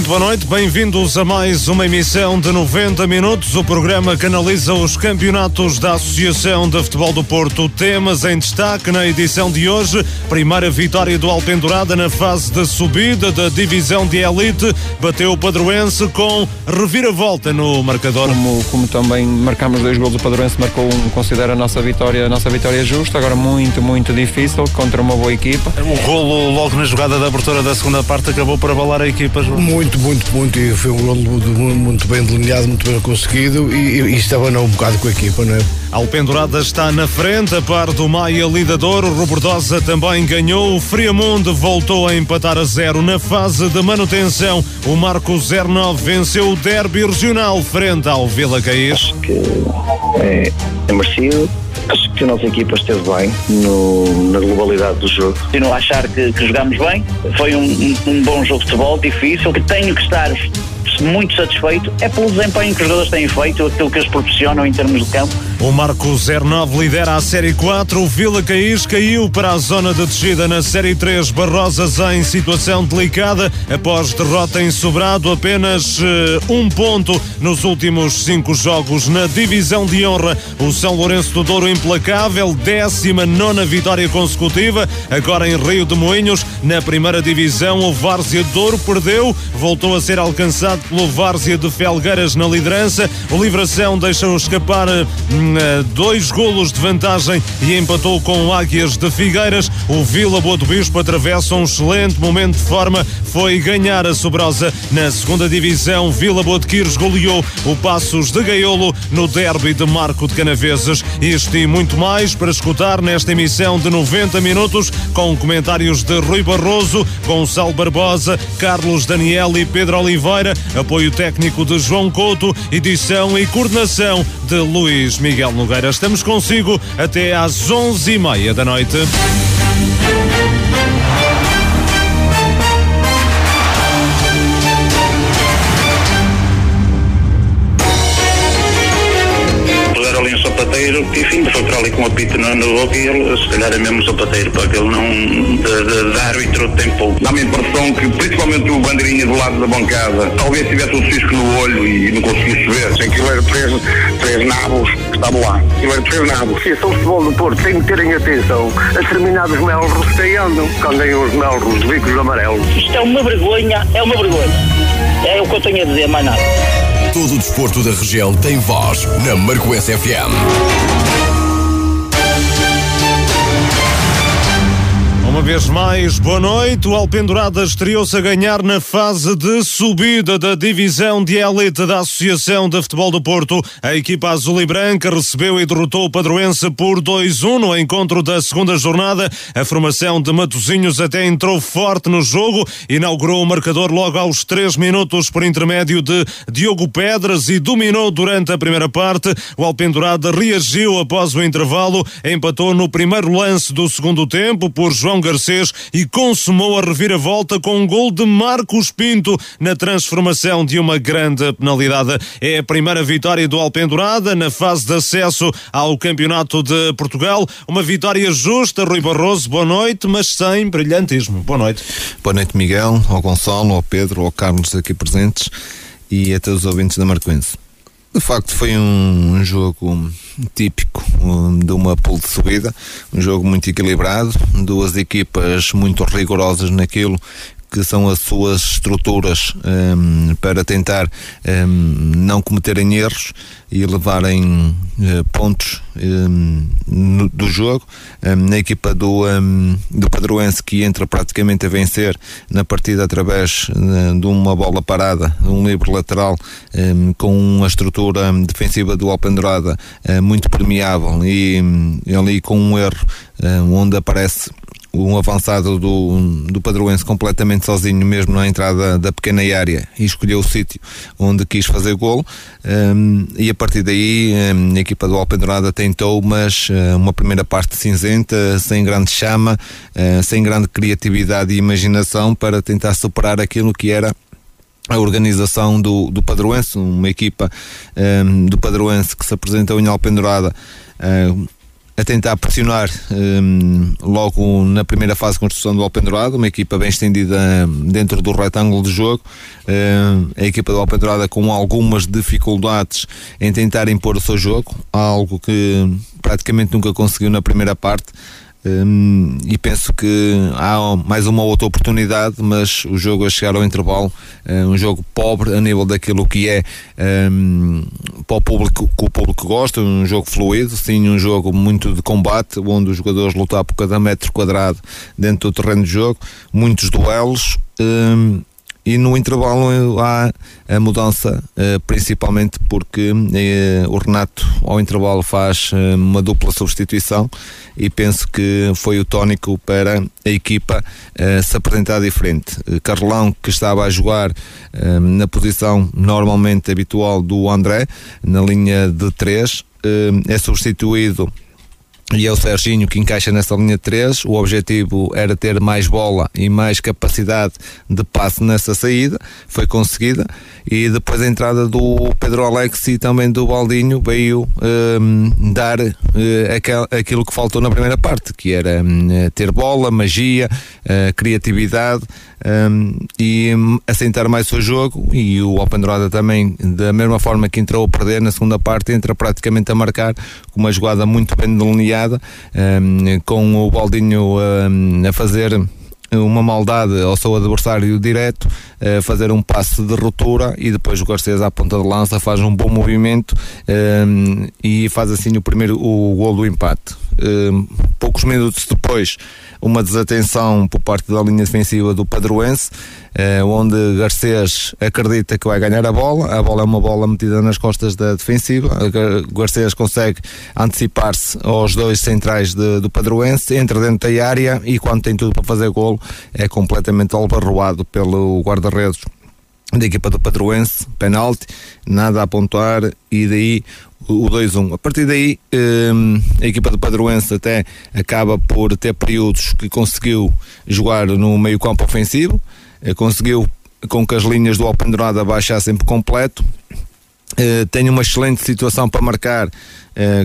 Muito boa noite, bem-vindos a mais uma emissão de 90 minutos. O programa que analisa os campeonatos da Associação de Futebol do Porto. Temas em destaque na edição de hoje. Primeira vitória do Alpendurada na fase de subida da divisão de elite. Bateu o Padroense com reviravolta no marcador. Como, como também marcamos dois gols, o Padroense marcou um, considera a nossa vitória, a nossa vitória justa. Agora muito, muito difícil contra uma boa equipa. O golo logo na jogada de abertura da segunda parte acabou por abalar a equipa. Muito muito, muito, muito. E foi um gol muito bem delineado, muito bem conseguido e, e estava não, um bocado com a equipa, não é? Alpendurada está na frente, a par do Maia Lidador. O Robordosa também ganhou. O Friamundo voltou a empatar a zero na fase de manutenção. O Marco 09 venceu o derby regional frente ao Vila Caís. Acho que é, é merecido Acho que a nossa equipa esteve bem no, na globalidade do jogo. Continuo a achar que, que jogámos bem. Foi um, um, um, bom jogo de futebol, difícil, que tenho que estar muito satisfeito. É pelo desempenho que os jogadores têm feito, aquilo que eles proporcionam em termos de campo. O Marco 09 lidera a Série 4, o Vila Caís caiu para a zona de descida na Série 3, Barrosas em situação delicada, após derrota em Sobrado, apenas uh, um ponto nos últimos cinco jogos. Na divisão de honra. O São Lourenço do Douro implacável, 19 vitória consecutiva, agora em Rio de Moinhos, na primeira divisão, o Várzea Douro perdeu, voltou a ser alcançado pelo Várzea de Felgueiras na liderança. O Livração deixou escapar hum, eh, dois golos de vantagem e empatou com o Águias de Figueiras. O Vila Boa do Bispo atravessa um excelente momento de forma. Foi ganhar a Sobrosa na segunda divisão. Vila Boa de Quires goleou o Passos de Gaiolo no derby de Marco de Canaveses. Isto e muito mais para escutar nesta emissão de 90 minutos com comentários de Rui Barroso, Gonçalo Barbosa, Carlos Daniel e Pedro Oliveira apoio técnico de João Couto, edição e coordenação de Luís Miguel Nogueira. Estamos consigo até às onze e meia da noite. Sapateiro, que enfim, foi para ali com o apito no, no boca e ele, se calhar é mesmo sapateiro, para que ele não, de, de, de árbitro tem pouco. Dá-me a impressão que, principalmente o bandeirinha do lado da bancada, talvez tivesse um cisco no olho e não conseguisse ver. Sem que era três, três nabos que estavam lá. Aquilo era três nabos. Se são futebol do Porto, tem que terem atenção a determinados melros que andam, quando andem os melros, os bicos amarelos. Isto é uma vergonha, é uma vergonha. É o que eu tenho a dizer, mais nada. Todo o desporto da região tem voz na Marcoense FM. Uma vez mais, boa noite. O Alpendurada estreou-se a ganhar na fase de subida da divisão de elite da Associação de Futebol do Porto. A equipa azul e branca recebeu e derrotou o Padroense por 2-1 no encontro da segunda jornada. A formação de Matozinhos até entrou forte no jogo, inaugurou o marcador logo aos 3 minutos por intermédio de Diogo Pedras e dominou durante a primeira parte. O Alpendurada reagiu após o intervalo, empatou no primeiro lance do segundo tempo por João Garcês e consumou a reviravolta com um gol de Marcos Pinto na transformação de uma grande penalidade. É a primeira vitória do Alpendurada na fase de acesso ao Campeonato de Portugal. Uma vitória justa, Rui Barroso, boa noite, mas sem brilhantismo. Boa noite. Boa noite, Miguel, ao Gonçalo, ao Pedro, ao Carlos aqui presentes e a todos os ouvintes da Marcoense. De facto, foi um, jogo típico de uma pool de subida, um jogo muito equilibrado, duas equipas muito rigorosas naquilo que são as suas estruturas um, para tentar um, não cometerem erros e levarem uh, pontos um, no, do jogo. na equipa do, do Padroense que entra praticamente a vencer na partida através uh, de uma bola parada, um livre lateral com uma estrutura defensiva do Alpendurada uh, muito permeável e ali com um erro onde aparece um avançado do, do Padroense completamente sozinho, mesmo na entrada da pequena área, e escolheu o sítio onde quis fazer golo. Um, e a partir daí, um, a equipa do Alpendurada tentou, mas uh, uma primeira parte cinzenta, sem grande chama, uh, sem grande criatividade e imaginação para tentar superar aquilo que era a organização do, do Padroense, uma equipa um, do Padroense que se apresentou em Alpendurada. Uh, a tentar pressionar um, logo na primeira fase de construção do Alpendurado, uma equipa bem estendida dentro do retângulo de jogo. Um, a equipa do Alpendurada com algumas dificuldades em tentar impor o seu jogo, algo que praticamente nunca conseguiu na primeira parte. Um, e penso que há mais uma outra oportunidade, mas o jogo a chegar ao intervalo, é um jogo pobre a nível daquilo que é um, para o público que o público gosta, um jogo fluido, sim, um jogo muito de combate, onde os jogadores lutam por cada metro quadrado dentro do terreno de jogo, muitos duelos. Um, e no intervalo há a mudança, eh, principalmente porque eh, o Renato, ao intervalo, faz eh, uma dupla substituição e penso que foi o tónico para a equipa se apresentar diferente. Carlão, que estava a jogar na posição normalmente habitual do André, na linha de 3, é substituído e é o Serginho que encaixa nessa linha 3. O objetivo era ter mais bola e mais capacidade de passe nessa saída, foi conseguida. E depois a entrada do Pedro Alex e também do Baldinho veio um, dar uh, aquilo que faltou na primeira parte, que era um, ter bola, magia, uh, criatividade um, e assentar mais o jogo. E o Alpendurada também, da mesma forma que entrou a perder na segunda parte, entra praticamente a marcar com uma jogada muito bem delineada, um, com o Baldinho um, a fazer uma maldade ao seu adversário direto, uh, fazer um passe de ruptura e depois o Garcês à ponta de lança faz um bom movimento um, e faz assim o primeiro o gol do empate. Um, poucos minutos depois uma desatenção por parte da linha defensiva do Padroense, eh, onde Garcês acredita que vai ganhar a bola. A bola é uma bola metida nas costas da defensiva. Garcês consegue antecipar-se aos dois centrais de, do Padroense, entra dentro da área e quando tem tudo para fazer golo é completamente albarroado pelo guarda-redes da equipa do Padroense, penalti, nada a apontar e daí o 2-1. A partir daí, um, a equipa do Padroense até acaba por ter períodos que conseguiu jogar no meio campo ofensivo, eh, conseguiu com que as linhas do Alpendurada baixassem por completo, uh, tem uma excelente situação para marcar uh,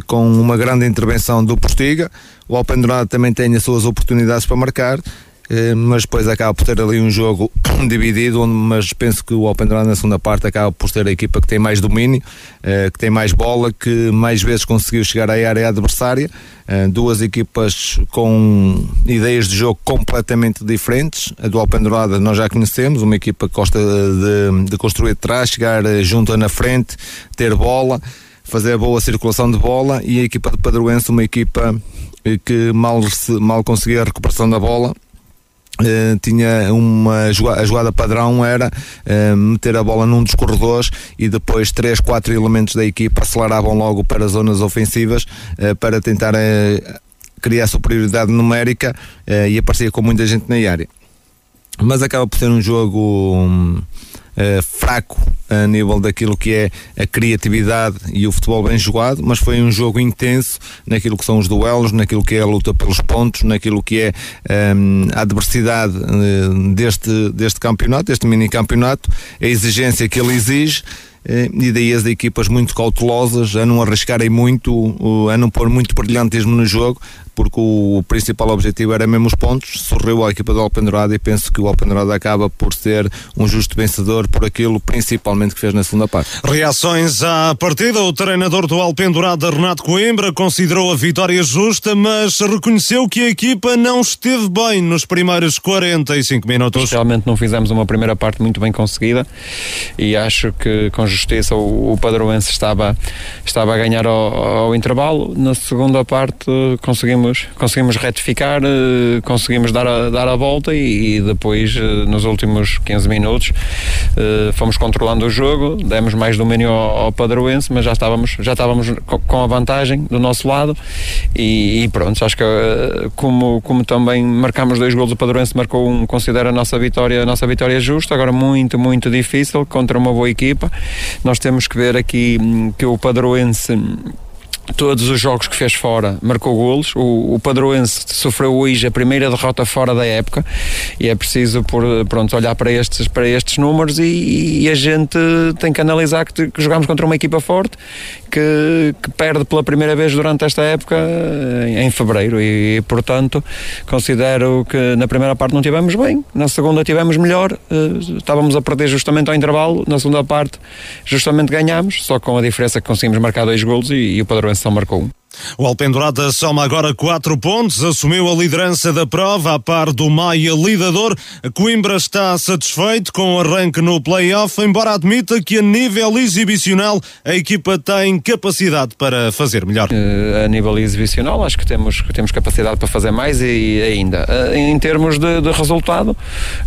com uma grande intervenção do Postiga, o Alpendurada também tem as suas oportunidades para marcar, eh, mas depois acaba por ter ali um jogo dividido, mas penso que o Open Run na segunda parte acaba por ser a equipa que tem mais domínio, eh, que tem mais bola, que mais vezes conseguiu chegar à área adversária. Eh, duas equipas com ideias de jogo completamente diferentes. A do Alpendurada nós já conhecemos, uma equipa que gosta de, de construir de trás, chegar junto na frente, ter bola, fazer boa circulação de bola e a equipa de Padroense, uma equipa que mal, mal conseguia a recuperação da bola Uh, tinha uma a jogada padrão era uh, meter a bola num dos corredores e depois três, quatro elementos da equipa aceleravam logo para zonas ofensivas uh, para tentar criar superioridade numérica e aparecia com muita gente na área. Mas acaba por ser um jogo um, uh, fraco a nível daquilo que é a criatividade e o futebol bem jogado, mas foi um jogo intenso naquilo que são os duelos, naquilo que é a luta pelos pontos, naquilo que é um, ehm, a adversidade uh, deste, deste campeonato, deste mini campeonato, a exigência que ele exige eh, e daí as equipas muito cautelosas a não arriscarem muito, a não pôr muito brilhantismo no jogo, porque o principal objetivo era mesmo os pontos. Sorriu a equipa do Alpendurada e penso que o Alpendurada acaba por ser um justo vencedor por aquilo principalmente que fez na segunda parte. Reações à partida. O treinador do Alpendurada, Renato Coimbra, considerou a vitória justa, mas reconheceu que a equipa não esteve bem nos primeiros 45 minutos. Realmente não fizemos uma primeira parte muito bem conseguida e acho que com justiça o, o Padroense estava, estava a ganhar ao, ao intervalo. Na segunda parte conseguimos conseguimos, conseguimos retificar, eh, conseguimos dar a, dar a volta e, e depois, eh, nos últimos 15 minutos, eh, fomos controlando o jogo, demos mais domínio ao, ao Padroense, mas já estávamos, já estávamos com a vantagem do nosso lado e, e pronto, acho que como, como também marcamos dois gols, o Padroense marcou um, considera a nossa vitória, a nossa vitória justa, agora muito, muito difícil contra uma boa equipa. Nós temos que ver aqui hum, que o Padroense todos os jogos que fez fora marcou golos. O, o Padroense sofreu hoje a primeira derrota fora da época e é preciso por, pronto, olhar para estes, para estes números e, e a gente tem que analisar que, que jogamos contra uma equipa forte que, que, perde pela primeira vez durante esta época em, em fevereiro e, portanto considero que na primeira parte não tivemos bem, na segunda tivemos melhor, uh, estávamos a perder justamente ao intervalo, na segunda parte justamente ganhámos, só com a diferença que conseguimos marcar dois golos e, e o Padroense só marcou. O Alpendurada soma agora quatro pontos, assumiu a liderança da prova a par do Maia Lidador. Coimbra está satisfeito com o arranque no play-off, embora admita que a nível exibicional a equipa tem capacidade para fazer melhor. Uh, a nível exibicional acho que temos, temos capacidade para fazer mais e, ainda. Uh, em termos de, de, resultado,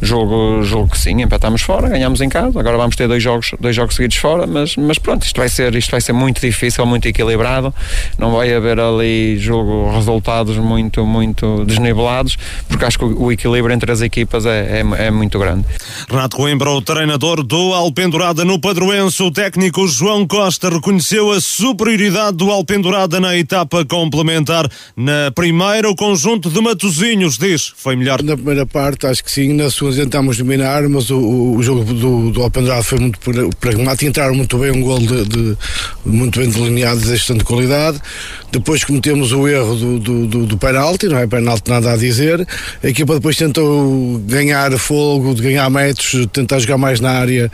jogo, jogo que sim, empatámos fora, ganhamos em casa, agora vamos ter dois jogos, dois jogos seguidos fora, mas, mas pronto, isto vai, ser, isto vai ser muito difícil, muito equilibrado, não vai haver ali jogo resultados muito, muito desnivelados, porque acho que o equilíbrio entre as equipas é, é, é muito grande. Renato Coimbra, o treinador do Alpendurada no Padroense, o técnico João Costa reconheceu a superioridade do Alpendurada na etapa complementar. Na primeira, o conjunto de Matozinhos diz foi melhor. Na primeira parte, acho que sim, na segunda tentámos dominar, mas o, o jogo do, do Alpendurada foi muito pragmático, entraram muito bem um gol de, de, muito bem delineado, de excelente qualidade. Depois cometemos o erro do, do, do, do penalti, não é penalti nada a dizer. A equipa depois tentou ganhar fogo, de ganhar metros, tentar jogar mais na área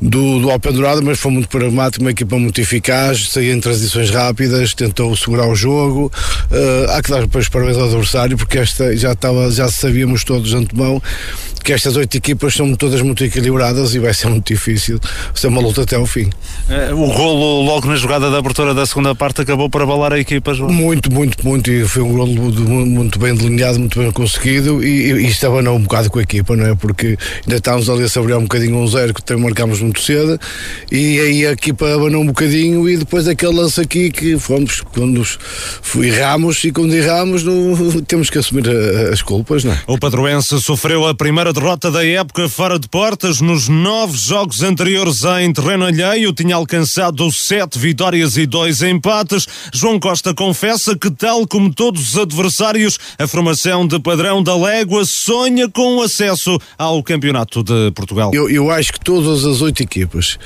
do, do Alpendurado, mas foi muito pragmático, uma equipa muito eficaz, saía em transições rápidas, tentou segurar o jogo. Uh, há que dar depois parabéns ao adversário, porque esta já, estava, já sabíamos todos de antemão que estas oito equipas são todas muito equilibradas e vai ser muito difícil ser uma luta até ao fim. É, o golo logo na jogada da abertura da segunda parte acabou por abalar a equipa, João? Muito, muito, muito e foi um golo muito bem delineado, muito bem conseguido e, e isto abanou um bocado com a equipa, não é? Porque ainda estávamos ali a saborear um bocadinho um zero que também marcámos muito cedo e aí a equipa abanou um bocadinho e depois aquele lance aqui que fomos, quando erramos e quando erramos no, temos que assumir a, as culpas, não é? O Padroense sofreu a primeira derrota da época fora de portas. Nos nove jogos anteriores em terreno alheio, tinha alcançado sete vitórias e dois empates. João Costa confessa que, tal como todos os adversários, a formação de padrão da Légua sonha com o acesso ao Campeonato de Portugal. Eu, eu acho que todas as oito equipas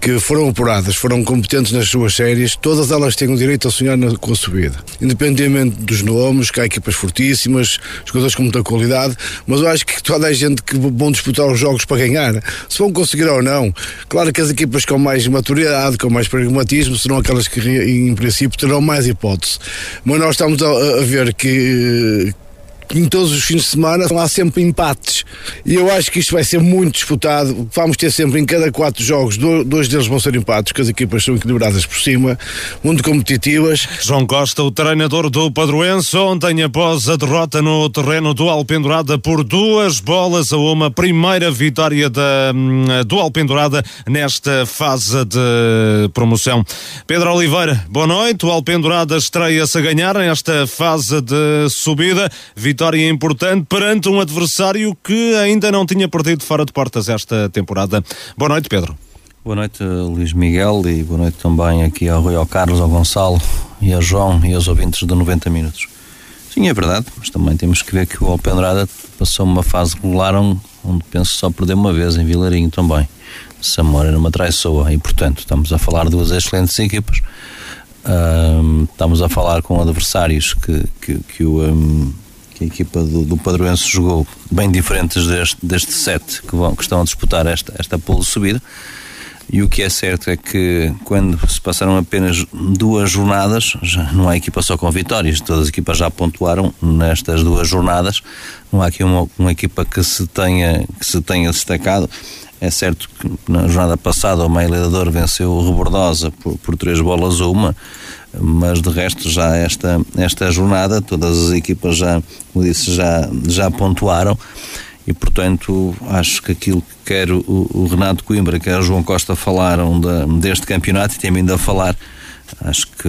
que foram apuradas, foram competentes nas suas séries, todas elas têm o direito a sonhar na, com a subida. Independentemente dos nomes, que há equipas fortíssimas, jogadores com muita qualidade, mas eu acho que toda a gente que vão disputar os jogos para ganhar, se vão conseguir ou não. Claro que as equipas com mais maturidade, com mais pragmatismo, serão aquelas que em princípio terão mais hipótese. Mas nós estamos a, a ver que em todos os fins de semana há sempre empates. E eu acho que isto vai ser muito disputado. Vamos ter sempre em cada quatro jogos, dois deles vão ser empates, porque as equipas são equilibradas por cima, muito competitivas. João Costa, o treinador do Padroense, ontem após a derrota no terreno do Alpendurada por duas bolas a uma primeira vitória da, hum, do Alpendurada nesta fase de promoção. Pedro Oliveira, boa noite. O Alpendurada estreia-se a ganhar nesta fase de subida vitória importante perante um adversário que ainda não tinha perdido fora de portas esta temporada. Boa noite, Pedro. Boa noite, Luís Miguel, e boa noite também aqui ao Rui, ao Carlos, ao Gonçalo e ao João e aos ouvintes de 90 minutos. Sim, é verdade, mas também temos que ver que o Alpendrada passou uma fase regular onde penso só perder uma vez em Vilarinho também. Samora numa traiçoa e, portanto, estamos a falar de duas excelentes equipas. Um, estamos a falar com adversários que, que, que o. Um, que a equipa do, do Padroense jogou bem diferentes deste, deste set que, vão, que estão a disputar esta, esta pole de subida. E o que é certo é que quando se passaram apenas duas jornadas, já não há equipa só com vitórias, todas as equipas já pontuaram nestas duas jornadas. Não há aqui uma, uma equipa que se tenha que se tenha destacado. É certo que na jornada passada o Meia venceu o Rebordosa por, por três bolas a uma mas de resto já esta, esta jornada todas as equipas já, como disse, já, já pontuaram. E portanto acho que aquilo que quer o, o Renato Coimbra, quer o João Costa falaram deste campeonato e tem ainda a falar acho que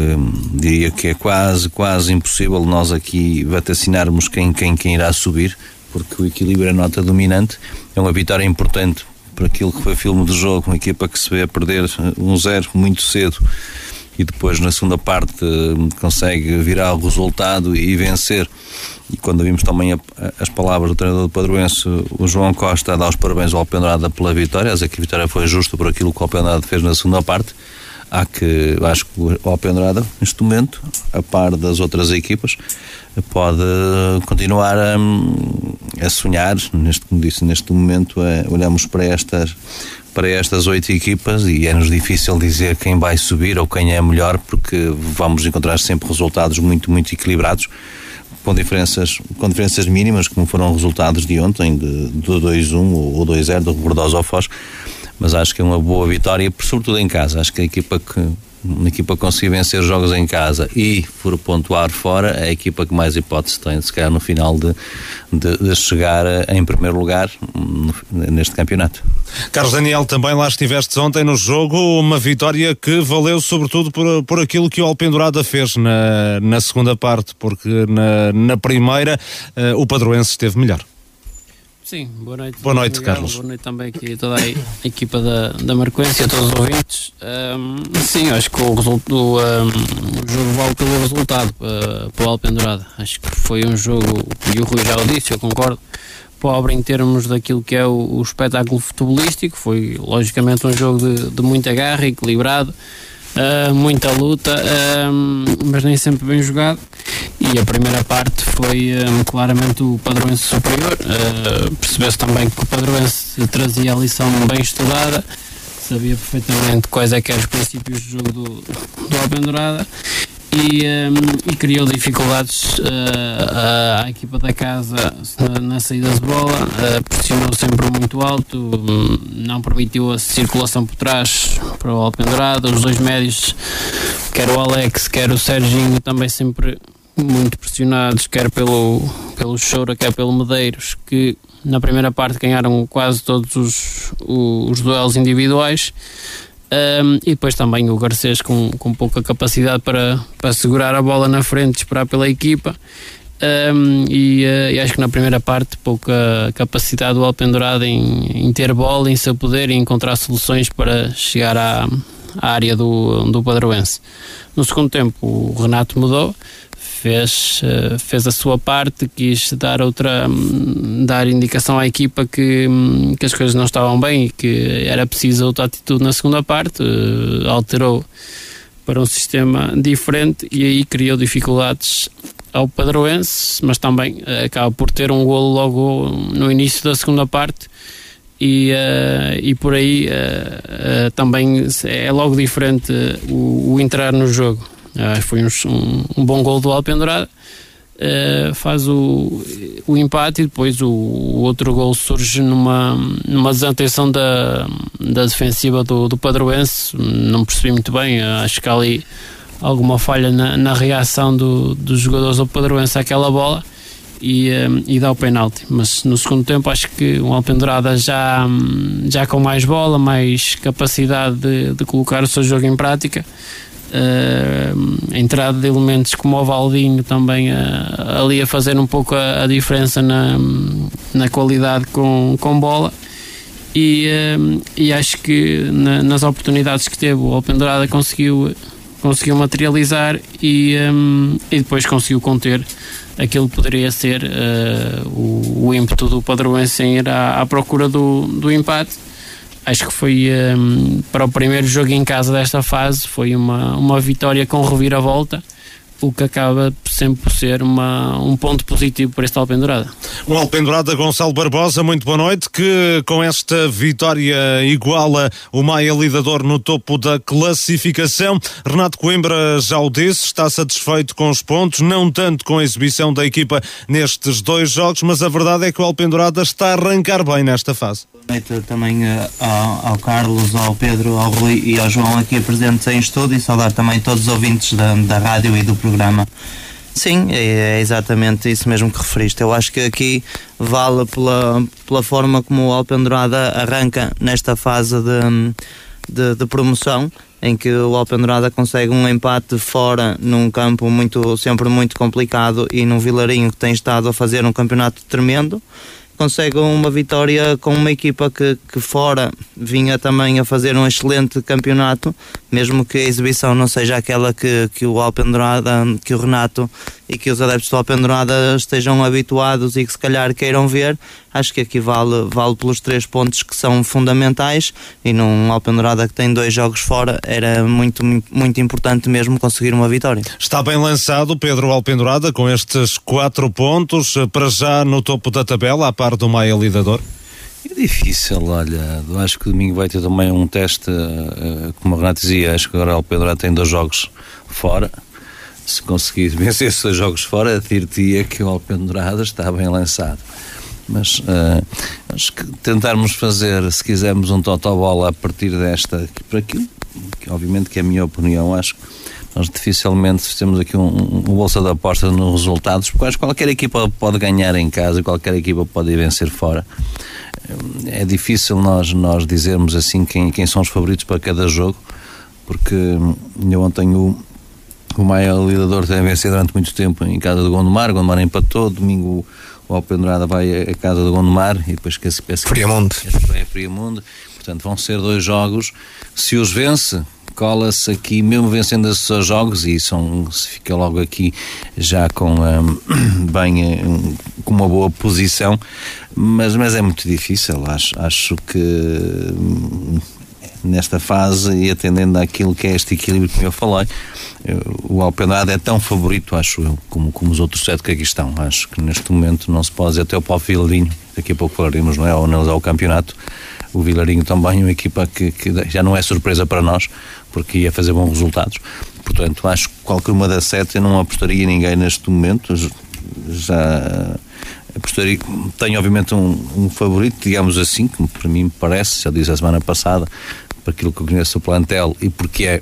diria que é quase, quase impossível nós aqui vaticinarmos quem, quem, quem irá subir, porque o equilíbrio é nota dominante, é uma vitória importante para aquilo que foi filme do jogo, uma equipa que se vê a perder um zero muito cedo e depois na segunda parte consegue virar o resultado e vencer. E quando vimos também a, as palavras do treinador do Padroense, o João Costa, a dar os parabéns ao Alpendrada pela vitória, dizer que a vitória foi justa por aquilo que o Alpendrada fez na segunda parte. Há que, acho que o Alpendrada, neste momento, a par das outras equipas, pode continuar a, a sonhar, neste, como disse, neste momento, é, olhamos para estas para estas oito equipas e é-nos difícil dizer quem vai subir ou quem é melhor porque vamos encontrar sempre resultados muito, muito equilibrados com diferenças, com diferenças mínimas como foram resultados de ontem de, de 2-1 ou 2-0 do Rebordosa ao Foz mas acho que é uma boa vitória, sobretudo em casa acho que a equipa que uma equipa conseguir vencer jogos em casa e for pontuar fora, é a equipa que mais hipótese tem, se calhar no final de, de, de chegar em primeiro lugar neste campeonato. Carlos Daniel, também lá estiveste ontem no jogo, uma vitória que valeu sobretudo por, por aquilo que o Alpendurada fez na, na segunda parte, porque na, na primeira uh, o Padroense esteve melhor. Sim, boa noite. Boa noite, Miguel, Carlos. Boa noite também aqui a toda a equipa da, da Marquência, a todos os ouvintes. Um, sim, acho que o, resultado, um, o jogo vale pelo resultado uh, para o Alpendurada. Acho que foi um jogo, e o Rui já o disse, eu concordo, pobre em termos daquilo que é o, o espetáculo futebolístico. Foi, logicamente, um jogo de, de muita garra, equilibrado. Uh, muita luta, uh, mas nem sempre bem jogado. E a primeira parte foi uh, claramente o Padroense superior. Percebeu-se também que o Padroense trazia a lição bem estudada, sabia perfeitamente quais é que eram os princípios do jogo do, do Alpendurada e, um, e criou dificuldades uh, à equipa da casa na, saída de bola, uh, pressionou sempre muito alto, um, não permitiu a circulação por trás para o Alpendurada, os dois médios, quer o Alex, quer o Serginho, também sempre muito pressionados, quer pelo, pelo Choura, quer pelo Medeiros, que na primeira parte ganharam quase todos os, os, os duelos individuais. Um, e depois também o Garcês com, com pouca capacidade para, para segurar a bola na frente, esperar pela equipa. Um, e, uh, e, acho que na primeira parte pouca capacidade do Alpendurado em, em ter bola, em seu poder e encontrar soluções para chegar à, à área do, do Padroense. No segundo tempo o Renato mudou, fez, eh, fez a sua parte, quis dar outra hum, dar indicação à equipa que, hum, que as coisas não estavam bem e que era preciso outra atitude na segunda parte, eh, alterou para um sistema diferente e aí criou dificuldades ao padroense, mas também eh, acaba por ter um golo logo no início da segunda parte e, uh, e por aí uh, uh, também é logo diferente o, o entrar no jogo. Uh, foi um, um, bom gol do Alpendurada. Uh, faz o, o empate e depois o, o, outro gol surge numa, numa desatenção da, da defensiva do, do Padroense. Não percebi muito bem, acho que há ali alguma falha na, na reação do, dos jogadores do Padroense àquela bola e, e dá o penalti. Mas no segundo tempo acho que o Alpendurada já, já com mais bola, mais capacidade de, de colocar o seu jogo em prática a entrada de elementos como o Valdinho também uh, ali a fazer um pouco a, a, diferença na, na qualidade com, com bola. E, uh, e acho que na, nas oportunidades que teve o Alpendurada conseguiu, conseguiu materializar e, e depois conseguiu conter aquilo que poderia ser o, o ímpeto do Padroense em ir à, à procura do, do empate acho que foi um, para o primeiro jogo em casa desta fase foi uma, uma vitória com reviravolta o que acaba sempre por ser uma, um ponto positivo para este Alpendurada. Um Alpendurada Gonçalo Barbosa, muito boa noite, que com esta vitória iguala o Maia lidador no topo da classificação. Renato Coimbra já o disse, está satisfeito com os pontos, não tanto com a exibição da equipa nestes dois jogos, mas a verdade é que o Alpendurada está a arrancar bem nesta fase noite também uh, ao, ao, Carlos, ao Pedro, ao Rui e ao João aqui presentes em estúdio e saudar também todos os ouvintes da, da rádio e do programa. Sim, é, é, exatamente isso mesmo que referiste. Eu acho que aqui vale pela, pela forma como o Alpendurada arranca nesta fase de, de, de promoção, em que o Alpendurada consegue um empate fora num campo muito, sempre muito complicado e num Vilarinho que tem estado a fazer um campeonato tremendo consegue uma vitória com uma equipa que, que fora vinha também a fazer um excelente campeonato, mesmo que a exibição não seja aquela que, que o Alpendurada, que o Renato e que os adeptos do Alpendurada estejam habituados e que se calhar queiram ver, acho que aqui vale, vale pelos três pontos que são fundamentais e num Alpendurada que tem dois jogos fora era muito, muito importante mesmo conseguir uma vitória. Está bem lançado Pedro Alpendurada com estes quatro pontos, para já no topo da tabela, à par do Maia Lidador? É difícil, olha, acho que domingo vai ter também um teste, uh, como o Renato dizia, acho que agora o Pedro tem dois jogos fora, se conseguir vencer esses dois jogos fora, dir-te-ia que o Alpendurada está bem lançado. Mas uh, acho que tentarmos fazer, se quisermos, um totobola a partir desta, para aquilo, que obviamente que é a minha opinião, acho que nós dificilmente temos aqui um, um bolsa de aposta nos resultados, porque acho que qualquer equipa pode ganhar em casa, qualquer equipa pode vencer fora. É difícil nós, nós dizermos assim quem, quem são os favoritos para cada jogo, porque eu ontem o, o Maia Lidador tem vencido durante muito tempo em casa do Gondomar, Gondomar empatou, domingo o Alpendurada vai à casa do Gondomar e depois que esse, esse Friamundo. é Friamundo. Portanto, vão ser dois jogos. Se os vence, cola-se aqui, mesmo vencendo esses seus jogos, e são, se fica logo aqui já com um, bem um, com uma boa posição, mas, mas é muito difícil. Acho, acho que hum, nesta fase e atendendo àquilo que é este equilíbrio que eu falei, o Alpenada é tão favorito, acho eu, como, como os outros sete que aqui estão. Acho que neste momento não se pode dizer até o Paulo Filadinho, daqui a pouco falaremos, não é? Ao analisar o campeonato. O Vilarinho também, uma equipa que, que já não é surpresa para nós, porque ia fazer bons resultados. Portanto, acho que qualquer uma das sete eu não apostaria ninguém neste momento. Já apostaria, tenho obviamente um, um favorito, digamos assim, que para mim me parece, já disse a semana passada, para aquilo que eu conheço o plantel e porque é,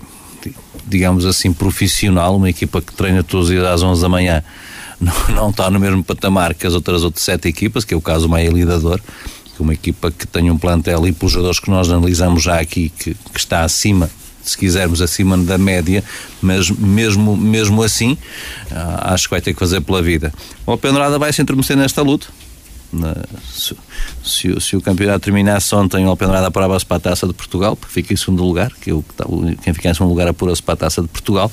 digamos assim, profissional, uma equipa que treina todos os dias às 11 da manhã, não, não está no mesmo patamar que as outras, outras sete equipas, que é o caso do Maia Lidador, que é uma equipa que tem um plantel e pelos jogadores que nós analisamos já aqui, que, que está acima se quisermos, acima da média, mas mesmo, mesmo assim, ah, acho que vai ter que fazer pela vida. O Alpendrada vai se intermeter nesta luta. Se, se, se, o campeonato terminasse ontem, o Alpendrada parava-se para a taça de Portugal, porque fica em segundo lugar, que eu, quem fica em segundo lugar apura-se para a taça de Portugal.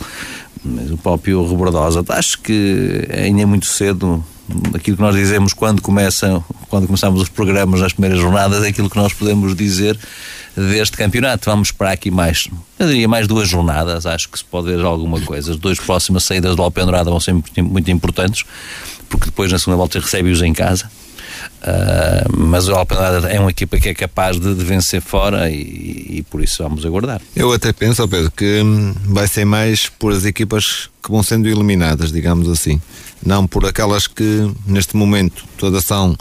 Mas o próprio Rebordosa, acho que ainda é muito cedo aquilo que nós dizemos quando começam, quando começamos os programas nas primeiras jornadas, é aquilo que nós podemos dizer deste campeonato. Vamos esperar aqui mais, eu diria mais duas jornadas, acho que se pode ver alguma coisa. As duas próximas saídas do Alpendurada vão ser muito importantes, porque depois na segunda volta recebe-os em casa. Uh, mas o Alpendurada é uma equipa que é capaz de, de vencer fora e, e, por isso vamos aguardar. Eu até penso, Pedro, que hum, vai ser mais por as equipas que vão sendo eliminadas, digamos assim. Não por aquelas que neste momento todas são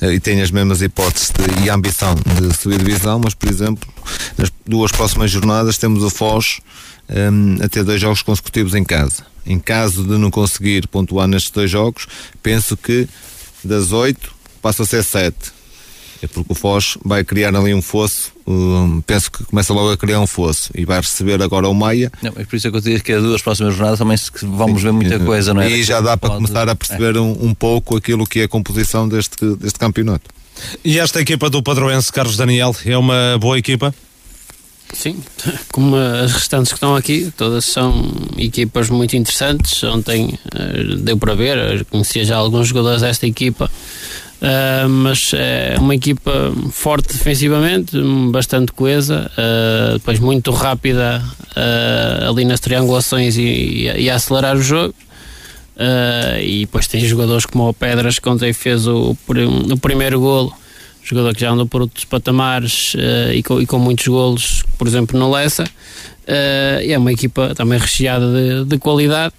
eh, e têm as mesmas hipóteses de, e ambição de subir divisão, mas por exemplo, nas duas próximas jornadas temos o Foz um, a ter dois jogos consecutivos em casa. Em caso de não conseguir pontuar nestes dois jogos, penso que das oito passa a ser sete é porque o Foz vai criar ali um fosso, um, penso que começa logo a criar um fosso e vai receber agora o Maia. Não, é por isso que eu digo que as duas próximas jornadas também vamos ver muita coisa, não é? E já dá para pode... começar a perceber é. um, um, pouco aquilo que é a composição deste, deste campeonato. E esta equipa do Padroense, Carlos Daniel, é uma boa equipa? Sim, como as restantes que estão aqui, todas são equipas muito interessantes. Ontem uh, deu para ver, conhecia já alguns jogadores desta equipa Uh, mas é uma equipa forte defensivamente, bastante coesa, uh, depois muito rápida uh, ali nas triangulações e, e, a acelerar o jogo. e depois tem jogadores como o Pedras que ontem fez o, o primeiro golo, jogador que já andou por outros patamares e com, e, com, muitos golos, por exemplo, no Lessa. e é uma equipa também recheada de, de qualidade.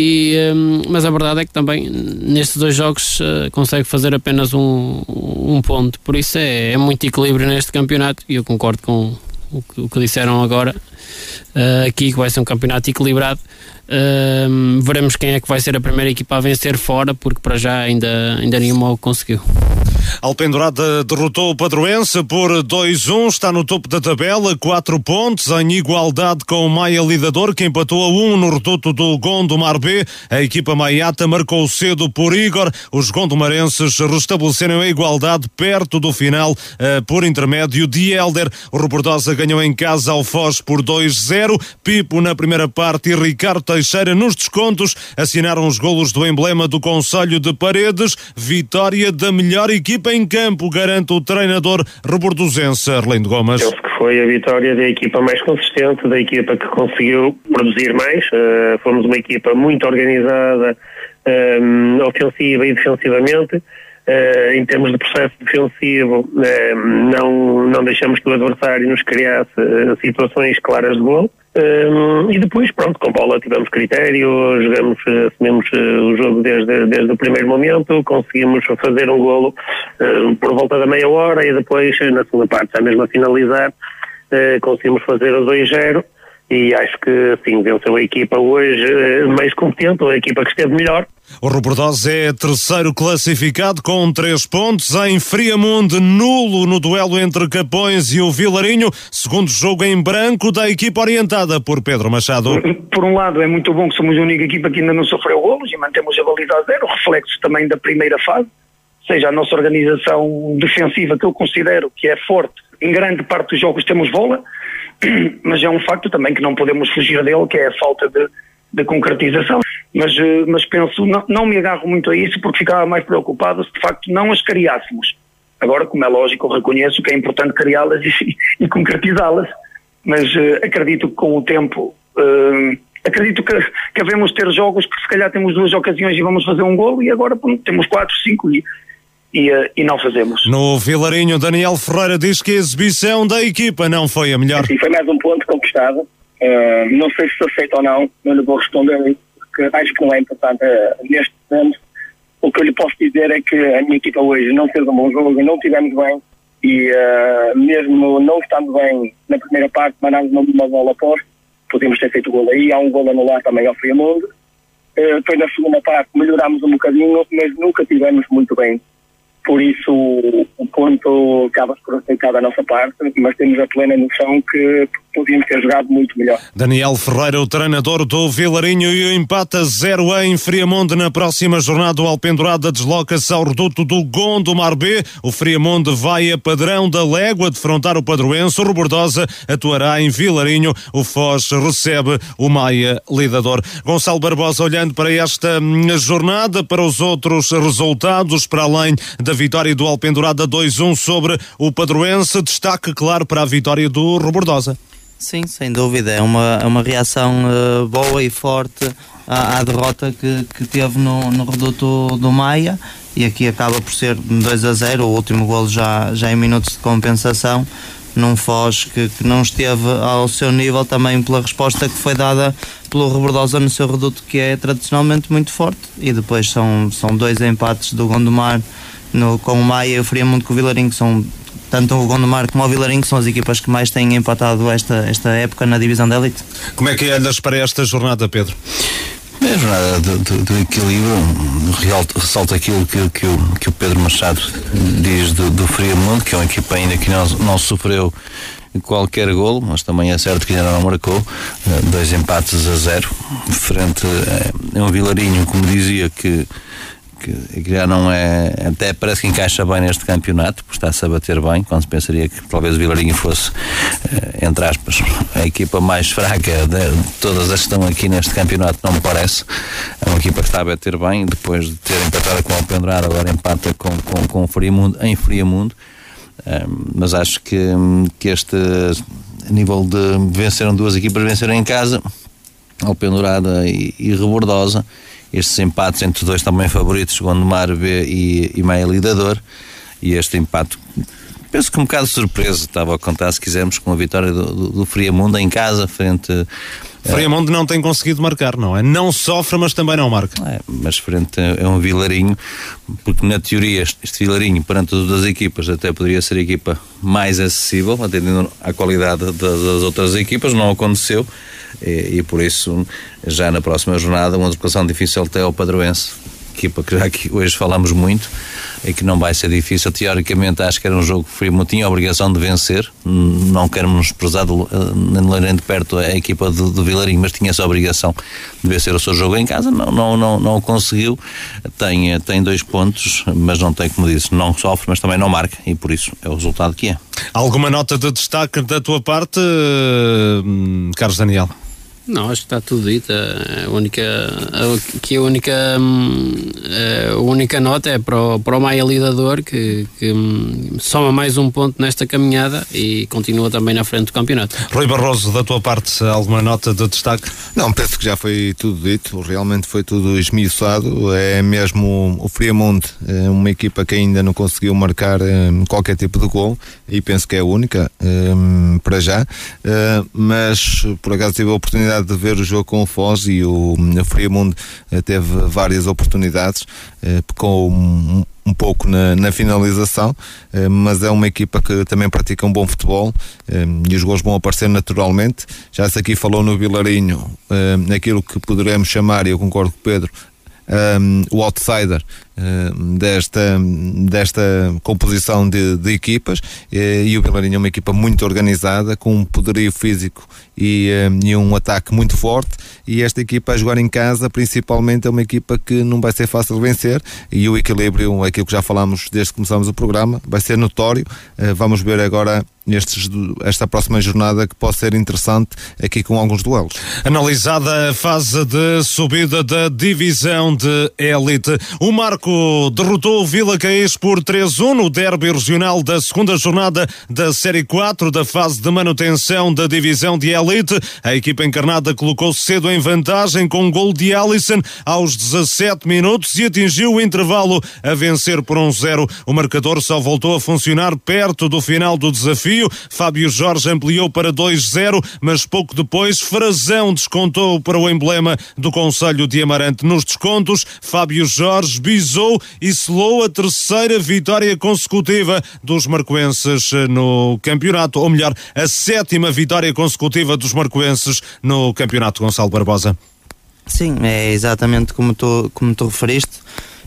E, um, mas a verdade é que também nestes dois jogos uh, consegue fazer apenas um, um ponto. Por isso é, é, muito equilíbrio neste campeonato e eu concordo com o que, o que disseram agora uh, aqui, que vai ser um campeonato equilibrado. Uh, veremos quem é que vai ser a primeira equipa a vencer fora, porque para já ainda, ainda nenhuma o conseguiu. Alpendurada derrotou o Padroense por 2-1, está no topo da tabela, 4 pontos, em igualdade com o Maia Lidador, que empatou a 1 no reduto do Gondomar B. A equipa maiata marcou cedo por Igor. Os gondomarenses restabeleceram a igualdade perto do final, uh, por intermédio de Helder. O Robordosa ganhou em casa ao Foz por 2-0. Pipo na primeira parte e Ricardo Teixeira nos descontos assinaram os golos do emblema do Conselho de Paredes. Vitória da melhor equipa em campo, garante o treinador rebordosense Arlindo Gomes. Penso que foi a vitória da equipa mais consistente, da equipa que conseguiu produzir mais. Uh, fomos uma equipa muito organizada, um, ofensiva e defensivamente. Uh, em termos de processo defensivo, uh, não, não deixamos que o adversário nos criasse situações claras de gol. E depois, pronto, com bola tivemos critério, jogamos, assumimos o jogo desde, desde o primeiro momento, conseguimos fazer um golo uh, por volta da meia hora e depois, na segunda parte, já mesmo a finalizar, uh, conseguimos fazer o 2-0 e acho que sim, venceu a equipa hoje uh, mais competente, a equipa que esteve melhor. O Robordosa é terceiro classificado com três pontos em Friamundo, nulo no duelo entre Capões e o Vilarinho, segundo jogo em branco da equipa orientada por Pedro Machado. Por um lado é muito bom que somos a única equipa que ainda não sofreu golos e mantemos a baliza a zero, reflexo também da primeira fase, ou seja, a nossa organização defensiva que eu considero que é forte, em grande parte dos jogos temos bola, mas é um facto também que não podemos fugir dele, que é a falta de de concretização. Mas, eh, mas penso, não, não me agarro muito a isso porque ficava mais preocupado se de facto não as criássemos. Agora, como é lógico, eu reconheço que é importante criá-las e, e concretizá-las, mas uh, acredito que com o tempo, uh, acredito que, que devemos ter jogos que se calhar temos duas ocasiões e vamos fazer um golo e agora temos quatro, cinco e, e, uh, e, não fazemos. No Vilarinho, Daniel Ferreira diz que a exibição da equipa não foi a melhor. Sim, foi mais um ponto conquistado Uh, não sei se aceito ou não, não lhe vou responder, porque acho que não é importante uh, neste momento. O que eu lhe posso dizer é que a minha equipa hoje não fez um bom jogo, não tivemos bem e uh, mesmo não estando bem na primeira parte, mandámos uma, bola após, podíamos ter feito o gol aí, há um gol anular também ao Friamundo. Uh, depois na segunda parte melhorámos um bocadinho, mas nunca tivemos muito bem. Por isso o ponto acaba por aceitar da nossa parte, mas temos a plena noção que podíamos ter jogado muito melhor. Daniel Ferreira, o treinador do Vilarinho e o empate a zero em Friamonte na próxima jornada. O Alpendurada desloca-se ao reduto do Gondomar B. O Friamonte vai a padrão da Légua defrontar o Padroense. O Robordosa atuará em Vilarinho. O Foz recebe o Maia Lidador. Gonçalo Barbosa olhando para esta hum, jornada, para os outros resultados, para além da vitória do Alpendurada 2-1 sobre o Padroense, destaque claro para a vitória do Robordosa. Sim, sem dúvida. É uma, é uma reação uh, boa e forte à, à derrota que, que teve no, no reduto do Maia e aqui acaba por ser 2 a 0, o último golo já, já em minutos de compensação num Foz que, que, não esteve ao seu nível também pela resposta que foi dada pelo Rebordosa no seu reduto que é tradicionalmente muito forte e depois são, são dois empates do Gondomar no, com o Maia e o Friamundo com o Vilarinho que são tanto o Gondomar como o Vilarinho são as equipas que mais têm empatado esta, esta época na divisão da elite. Como é que olhas para esta jornada, Pedro? É a jornada do, do, do equilíbrio ressalta aquilo que, que, o, que o Pedro Machado diz do, do Friamundo, que é uma equipa ainda que não, não sofreu qualquer golo, mas também é certo que ainda não marcou. Dois empates a zero, frente a um Vilarinho, como dizia, que que, que já não é. Até parece que encaixa bem neste campeonato, porque está-se a bater bem, quando se pensaria que talvez o Vilarinho fosse, eh, entre aspas, a equipa mais fraca de todas as que estão aqui neste campeonato, não me parece. É uma equipa que está a bater bem, depois de ter empatado com o Alpendurado, agora empata com, com, com o Friamundo, em Friamundo. Um, mas acho que, que este nível de venceram duas equipas, venceram em casa, Alpendurada e, e Rebordosa estes empates entre dois também favoritos, Gondomar B e, e Maia Lidador, e este empate penso que um bocado surpreso, estava a contar se quisermos com a vitória do, do, do Friamundo em casa frente Friamundo não tem conseguido marcar, não é? Não sofre, mas também não marca. É, mas frente a, a um Vilarinho, porque na teoria este, este Vilarinho, perante as outras equipas, até poderia ser a equipa mais acessível, atendendo à qualidade das, das outras equipas, não aconteceu. E, e, por isso, já na próxima jornada, uma deslocação difícil até ao Padroense, equipa que já hoje falamos muito e que não vai ser difícil. Teoricamente, acho que era um jogo que o tinha a obrigação de vencer. Não quero menosprezar nem de perto a equipa do, do Vilarinho, mas tinha essa obrigação de vencer o seu jogo em casa. Não, não, não, não o conseguiu. Tem, tem dois pontos, mas não tem, como disse, não sofre, mas também não marca e por isso é o resultado que é. Alguma nota de destaque da tua parte, hum, Carlos Daniel? Não, acho que está tudo dito. A única, a, que a única, hum, a única nota é para o, para o Maia Lidador, que, que hum, soma mais um ponto nesta caminhada e continua também na frente do campeonato. Rui Barroso, da tua parte, alguma nota de destaque? Não, penso que já foi tudo dito, realmente foi tudo esmiuçado. É mesmo o Friamonte, é uma equipa que ainda não conseguiu marcar hum, qualquer tipo de gol e penso que é a única para já, mas por acaso tive a oportunidade oportunidade de ver o jogo com o Foz e o, Friamundo eh, teve várias oportunidades, eh, com um, pouco na, na, finalização, eh, mas é uma equipa que também pratica um bom futebol e os gols vão aparecer naturalmente. Já se aqui falou no Vilarinho, naquilo que poderemos chamar, e eu concordo com o Pedro, o outsider desta, desta composição de, de equipas e o Vilarinho é uma equipa muito organizada, com um poderio físico e, e, um ataque muito forte e esta equipa a jogar em casa principalmente é uma equipa que não vai ser fácil vencer e o equilíbrio, aquilo que já falámos desde que começámos o programa, vai ser notório. Vamos ver agora nestes, esta próxima jornada que pode ser interessante aqui com alguns duelos. Analisada a fase de subida da divisão de élite, o Marco derrotou o Vila Caís por 3-1 no derby regional da segunda jornada da Série 4 da fase de manutenção da divisão de elite. A equipa encarnada colocou cedo em vantagem com um gol de Alisson aos 17 minutos e atingiu o intervalo a vencer por 1-0. o marcador só voltou a funcionar perto do final do desafio. Fábio Jorge ampliou para 2-0, mas pouco depois Frazão descontou para o emblema do Conselho de Amarante. Nos descontos, Fábio Jorge bisou e selou a terceira vitória consecutiva dos marcoenses no campeonato, ou melhor, a sétima vitória consecutiva dos marcoenses no campeonato Gonçalo Barbosa. Sim, é exatamente como tu, como tu referiste.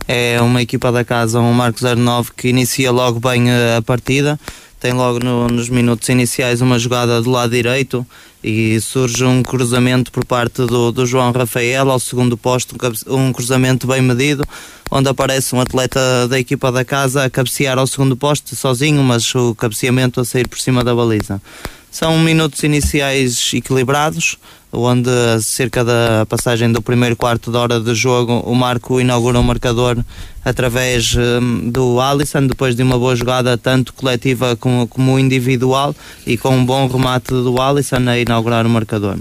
É uma equipa da casa, um Marco 09 que inicia logo bem a partida tem logo no, nos minutos iniciais uma jogada do lado direito e surge um cruzamento por parte do, do João Rafael ao segundo posto, um cruzamento bem medido, onde aparece um atleta da equipa da casa a cabecear ao segundo posto sozinho, mas o cabeceamento a sair por cima da baliza. São minutos iniciais equilibrados, onde cerca da passagem do primeiro quarto de hora de jogo o Marco inaugura o um marcador através um, do Alisson, depois de uma boa jogada tanto coletiva como, como individual e com um bom remate do Alisson a inaugurar o marcador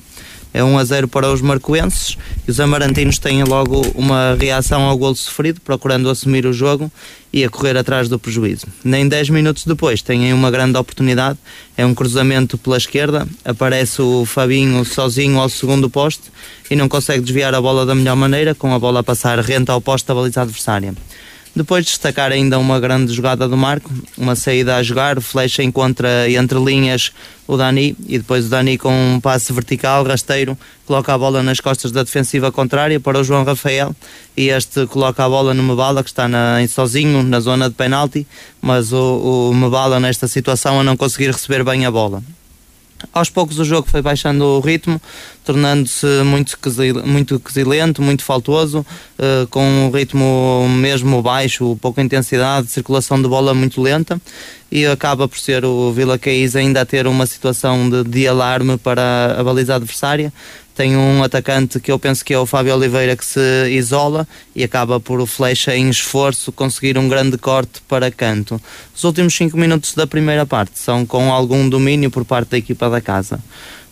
é 1 a 0 para os marcoenses e os amarantinos têm logo uma reação ao golo sofrido, procurando assumir o jogo e a correr atrás do prejuízo. Nem 10 minutos depois têm uma grande oportunidade, é um cruzamento pela esquerda, aparece o Fabinho sozinho ao segundo poste e não consegue desviar a bola da melhor maneira, com a bola a passar renta ao poste da baliza adversária. Depois destacar ainda uma grande jogada do Marco, uma saída a jogar, Flecha encontra entre linhas o Dani e depois o Dani com um passe vertical, rasteiro, coloca a bola nas costas da defensiva contrária para o João Rafael e este coloca a bola no Mebala que está na, em sozinho na zona de penalti, mas o, o Mebala nesta situação a não conseguir receber bem a bola. Aos poucos o jogo foi baixando o ritmo, tornando-se muito, muito quesilento, muito faltoso, uh, com um ritmo mesmo baixo, pouca intensidade, circulação de bola muito lenta e acaba por ser o Vila Caís ainda a ter uma situação de, de alarme para a baliza adversária, tem um atacante que eu penso que é o Fábio Oliveira que se isola e acaba por o flecha em esforço conseguir um grande corte para canto. Os últimos 5 minutos da primeira parte são com algum domínio por parte da equipa da casa.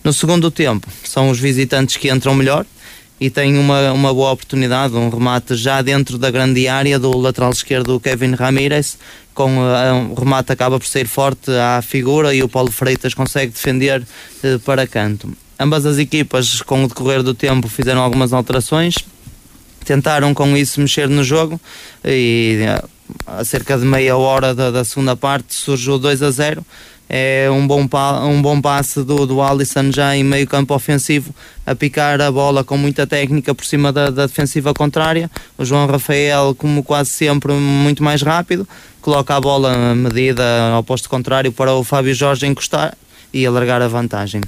No segundo tempo, são os visitantes que entram melhor e têm uma, uma boa oportunidade, um remate já dentro da grande área do lateral esquerdo Kevin Ramírez, com uh, um remate acaba por ser forte à figura e o Paulo Freitas consegue defender uh, para canto. Ambas as equipas, com o decorrer do tempo, fizeram algumas alterações, tentaram com isso mexer no jogo e a cerca de meia hora da, da segunda parte surge o 2 a 0 É um bom, um bom passe do, do Alisson já em meio campo ofensivo, a picar a bola com muita técnica por cima da, da defensiva contrária. O João Rafael, como quase sempre, muito mais rápido, coloca a bola medida ao posto contrário para o Fábio Jorge encostar e alargar a vantagem.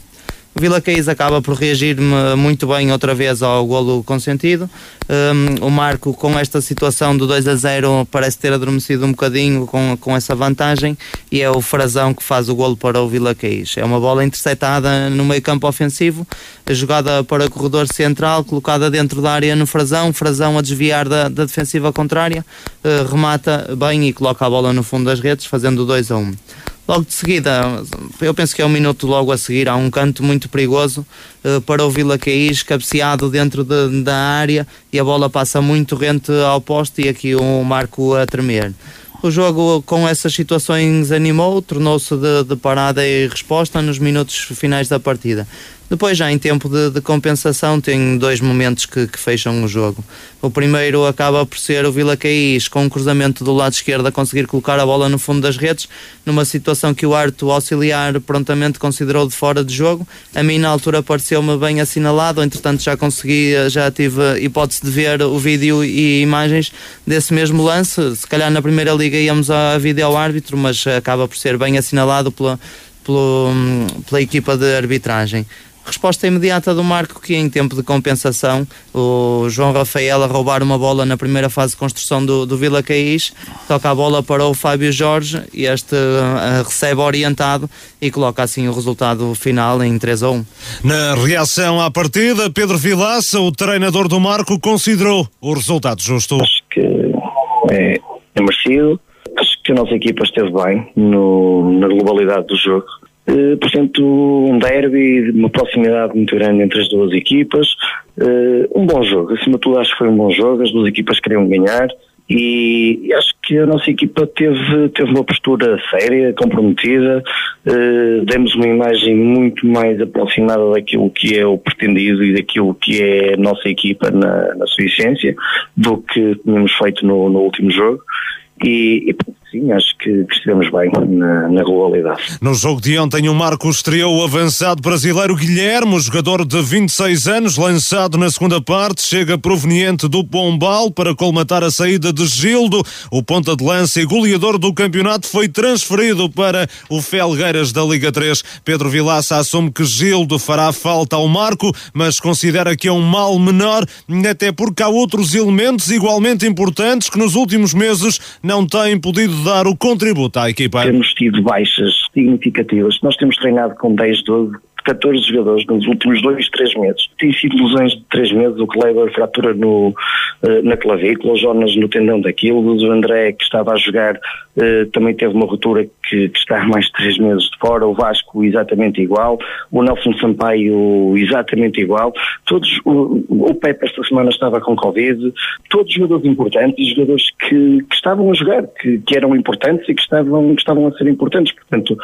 O Vila Caís acaba por reagir muito bem outra vez ao golo consentido. Um, o Marco, com esta situação do 2 a 0, parece ter adormecido um bocadinho com, com essa vantagem e é o Frazão que faz o golo para o Vila Caís. É uma bola interceptada no meio campo ofensivo, jogada para o corredor central, colocada dentro da área no Frazão. Frazão a desviar da, da defensiva contrária, uh, remata bem e coloca a bola no fundo das redes, fazendo 2 a 1. Logo de seguida, eu penso que é um minuto logo a seguir, há um canto muito perigoso uh, para o Vila Caís, cabeceado dentro de, da área e a bola passa muito rente ao poste e aqui o Marco a tremer. O jogo com essas situações animou, tornou-se de, de parada e resposta nos minutos finais da partida. Depois, já em tempo de, de compensação, tem dois momentos que, que, fecham o jogo. O primeiro acaba por ser o Vila Caís, com um cruzamento do lado esquerdo, a conseguir colocar a bola no fundo das redes, numa situação que o Arto auxiliar prontamente considerou de fora de jogo. A mim, na altura, pareceu-me bem assinalado, entretanto, já consegui, já tive hipótese de ver o vídeo e imagens desse mesmo lance. Se calhar na primeira liga íamos a vídeo ao árbitro, mas acaba por ser bem assinalado pela, pela, pela equipa de arbitragem. Resposta imediata do Marco que em tempo de compensação o João Rafael a roubar uma bola na primeira fase de construção do, do Vila Caís, toca a bola para o Fábio Jorge e este uh, recebe orientado e coloca assim o resultado final em 3 a 1. Na reação à partida, Pedro Vilaça, o treinador do Marco, considerou o resultado justo. Acho que é, é merecido, acho que a nossa equipa esteve bem no, na globalidade do jogo Uh, portanto, um derby, uma proximidade muito grande entre as duas equipas, uh, um bom jogo, acima de tudo acho que foi um bom jogo, as duas equipas queriam ganhar e, e acho que a nossa equipa teve, teve uma postura séria, comprometida, uh, demos uma imagem muito mais aproximada daquilo que é o pretendido e daquilo que é a nossa equipa na, na sua essência do que tínhamos feito no, no último jogo. E, e sim, acho que, que estivemos bem na, na, globalidade. No jogo de ontem, o Marco estreou o avançado brasileiro Guilherme, jogador de 26 anos, lançado na segunda parte, chega proveniente do Pombal para colmatar a saída de Gildo. O ponta de lança e goleador do campeonato foi transferido para o Felgueiras da Liga 3. Pedro Vilaça assume que Gildo fará falta ao Marco, mas considera que é um mal menor, até porque há outros elementos igualmente importantes que nos últimos meses não têm podido dar o contributo à equipa. Temos tido baixas significativas. Nós temos treinado com 10, 12 14 jogadores nos últimos dois, três meses. Tem sido lesões de três meses, o Kleber fratura no, na clavícula, o Jonas no tendão daquilo, o André que estava a jogar eh, também teve uma ruptura que, que, está há mais de três meses de fora, o Vasco exatamente igual, o Nelson Sampaio exatamente igual, todos, o, o Pepe esta semana estava com Covid, todos jogadores importantes, jogadores que, que estavam a jogar, que, que eram importantes e que estavam, que estavam a ser importantes, portanto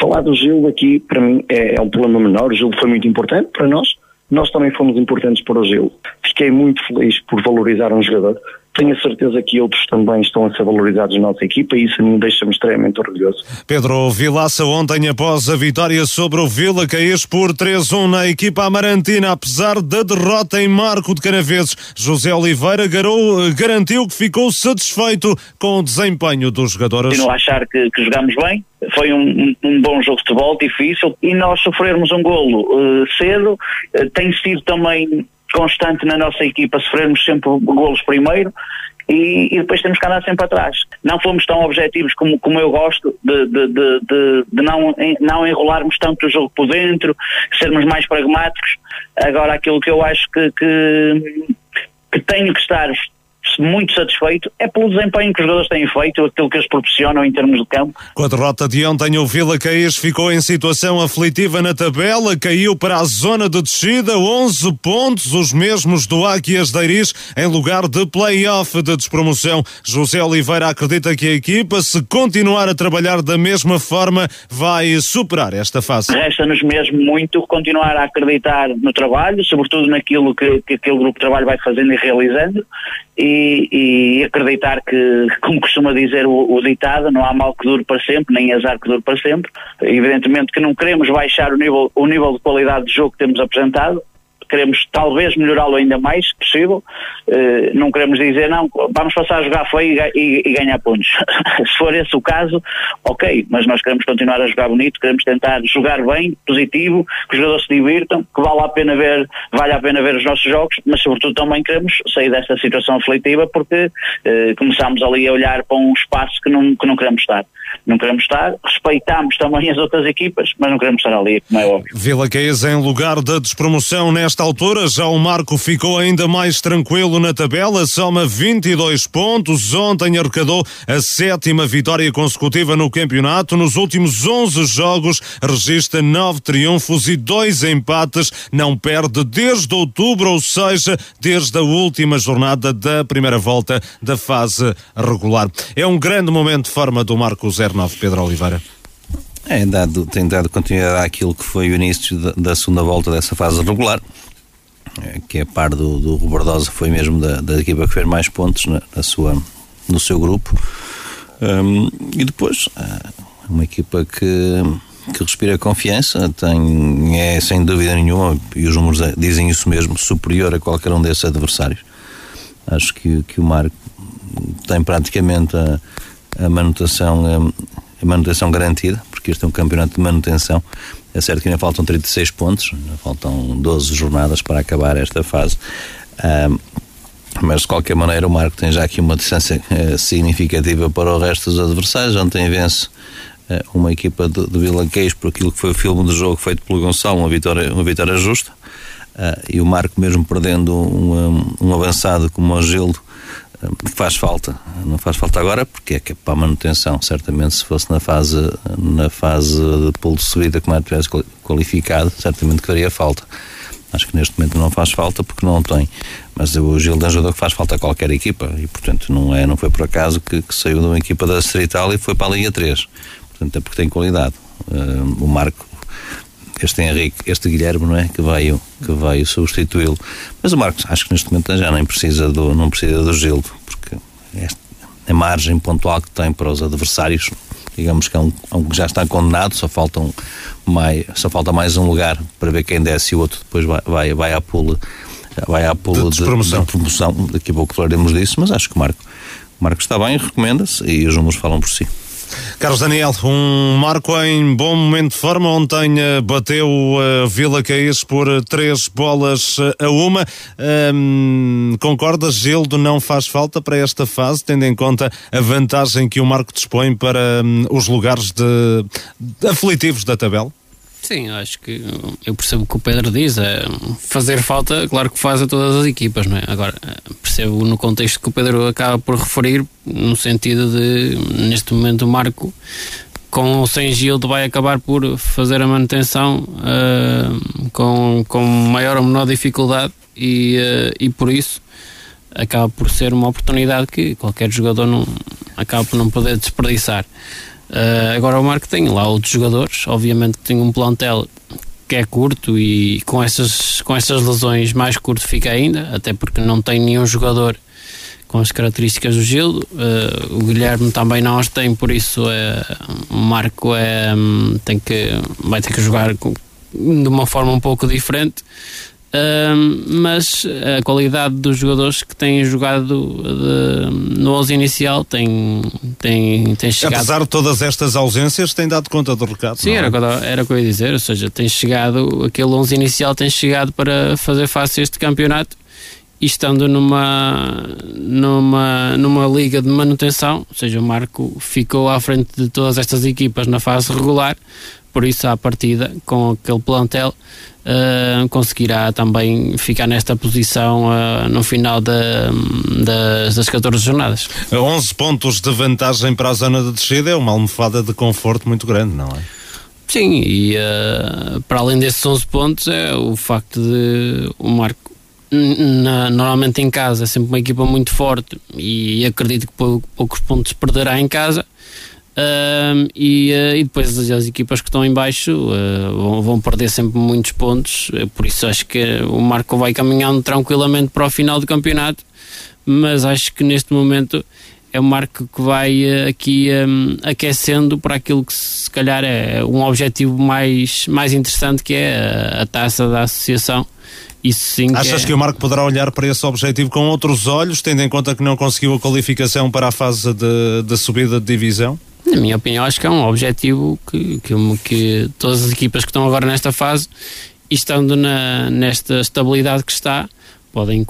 Falar do Gil aqui, para mim, é, é um problema menor. O Gil foi muito importante para nós. Nós também fomos importantes para o Gil. Fiquei muito feliz por valorizar um jogador. Tenho a certeza que outros também estão a ser valorizados na nossa equipa e isso me deixa-me extremamente orgulhoso. Pedro Vilaça ontem após a vitória sobre o Vila Caís por 3-1 na equipa amarantina, apesar da derrota em Marco de Canaveses, José Oliveira garou, garantiu que ficou satisfeito com o desempenho dos jogadores. Continuo a achar que, que jogamos bem, foi um, um, bom jogo de futebol, difícil, e nós sofrermos um golo uh, cedo uh, tem sido também constante na nossa equipa, sofrermos sempre golos primeiro e, e, depois temos que andar sempre atrás. Não fomos tão objetivos como, como eu gosto de, de, de, de, não, não enrolarmos tanto o jogo por dentro, sermos mais pragmáticos. Agora, aquilo que eu acho que, que, que tenho que estar muito satisfeito é pelo desempenho que os jogadores têm feito, aquilo que eles proporcionam em termos de campo. Com a derrota de ontem, o Vila Caís ficou em situação aflitiva na tabela, caiu para a zona de descida, 11 pontos, os mesmos do Águias de Iris, em lugar de play-off de despromoção. José Oliveira acredita que a equipa, se continuar a trabalhar da mesma forma, vai superar esta fase. Resta-nos mesmo muito continuar a acreditar no trabalho, sobretudo naquilo que, que aquele grupo de trabalho vai fazendo e realizando, e e, acreditar que, como costuma dizer o, o, ditado, não há mal que dure para sempre, nem azar que dure para sempre. Evidentemente que não queremos baixar o nível, o nível de qualidade de jogo que temos apresentado, queremos talvez melhorá-lo ainda mais, se possível. Uh, não queremos dizer, não, vamos passar a jogar feio e, e, ganhar pontos. se for esse o caso, ok, mas nós queremos continuar a jogar bonito, queremos tentar jogar bem, positivo, que os jogadores se divirtam, que vale a pena ver, vale a pena ver os nossos jogos, mas sobretudo também queremos sair desta situação aflitiva porque uh, começámos ali a olhar para um espaço que não, que não queremos estar. Não queremos estar, respeitamos também as outras equipas, mas não queremos estar ali, como é óbvio. Vila Caís em lugar da despromoção nesta altura, já o Marco ficou ainda mais tranquilo na tabela, soma 22 pontos. Ontem arrecadou a sétima vitória consecutiva no campeonato. Nos últimos 11 jogos, registra 9 triunfos e 2 empates. Não perde desde outubro, ou seja, desde a última jornada da primeira volta da fase regular. É um grande momento de forma do Marco 09, Pedro Oliveira. É, dado, tem dado continuidade àquilo que foi o início da, da segunda volta dessa fase regular. Eh, que é par do, do Robordosa, foi mesmo da, da equipa que fez mais pontos na, na sua, no seu grupo. Um, e depois, eh, uma equipa que, que respira confiança, tem, é sem dúvida nenhuma, e os números dizem isso mesmo, superior a qualquer um desses adversários. Acho que, que o Marco tem praticamente a, a manutenção, a, manutenção garantida, porque este é um campeonato de manutenção é certo que ainda faltam 36 pontos, faltam 12 jornadas para acabar esta fase. Mas de qualquer maneira o Marco tem já aqui uma distância uh, significativa para o resto dos adversários. Ontem vence uh, uma equipa de, de Vila Queijo por aquilo que foi o filme do jogo feito pelo Gonçalo, uma vitória, uma vitória justa. Uh, e o Marco, mesmo perdendo um, um, um avançado como o Gildo, faz falta. Não faz falta agora porque é que é para a manutenção. Certamente se fosse na fase, na fase de pulo de subida que mais tivesse qualificado, certamente que faria falta. Acho que neste momento não faz falta porque não tem. Mas o Gil ajudou que faz falta a qualquer equipa e, portanto, não, é, não foi por acaso que, que saiu de uma equipa da Serital e foi para a Liga 3. Portanto, é porque tem qualidade. Uh, o Marco este Henrique, este Guilherme, não é? Que veio, que veio substituí-lo. Mas o Marcos, acho que neste momento já nem precisa do, não precisa do Gildo, porque a margem pontual que tem para os adversários, digamos que é um, é um que já está condenado, só, faltam mais, só falta mais um lugar para ver quem desce e o outro depois vai, vai, vai à pula vai à pula de, de, de, promoção. Daqui a pouco falaremos disso, mas acho que o Marco, o Marco está bem, recomenda-se e os números falam por si. Carlos Daniel, um marco em bom momento de forma. Ontem eh, bateu a Vila Caís por eh, três bolas eh, a uma. Um, concordas, Gildo, não faz falta para esta fase, tendo em conta a vantagem que o Marco dispõe para um, os lugares de, de aflitivos da tabela? Sim, acho que eu percebo o que o Pedro diz. É fazer falta, claro que faz a todas as equipas, não é? Agora, percebo no contexto que o Pedro acaba por referir, no sentido de, neste momento, o Marco, com ou sem Gildo, vai acabar por fazer a manutenção uh, com, com maior ou menor dificuldade e, uh, e por isso acaba por ser uma oportunidade que qualquer jogador não acaba por não poder desperdiçar. Uh, agora o Marco tem lá outros jogadores, obviamente tem um plantel que é curto e com essas, com essas lesões mais curto fica ainda, até porque não tem nenhum jogador com as características do Gildo. Uh, o Guilherme também não as tem, por isso é, o Marco é, um, tem que, vai ter que jogar com, de uma forma um pouco diferente mas a qualidade dos jogadores que têm jogado de, no 11 inicial tem, tem, tem chegado. Apesar de todas estas ausências, tem dado conta do recado. Sim, era, é? era o que eu ia dizer. Ou seja, tem chegado, aquele 11 inicial tem chegado para fazer face a este campeonato e estando numa, numa, numa liga de manutenção, ou seja, o Marco ficou à frente de todas estas equipas na fase regular, por isso, à partida, com aquele plantel, uh, conseguirá também ficar nesta posição uh, no final das, das 14 jornadas. 11 pontos de vantagem para a zona de descida é uma almofada de conforto muito grande, não é? Sim, e uh, para além desses 11 pontos é o facto de o Marco na, normalmente em casa é sempre uma equipa muito forte e acredito que poucos pontos perderá em casa Uh, e, uh, e, depois as, as, equipas que estão em baixo uh, vão, vão, perder sempre muitos pontos, por isso acho que o Marco vai caminhando tranquilamente para o final do campeonato, mas acho que neste momento é um marco que vai aqui um, aquecendo para aquilo que se calhar é um objetivo mais, mais interessante que é a, a taça da associação. Isso sim Achas que, é... que o Marco poderá olhar para esse objetivo com outros olhos, tendo em conta que não conseguiu a qualificação para a fase de, de subida de divisão? Na minha opinião, acho que é um objetivo que, que, que todas as equipas que estão agora nesta fase e estando na, nesta estabilidade que está, podem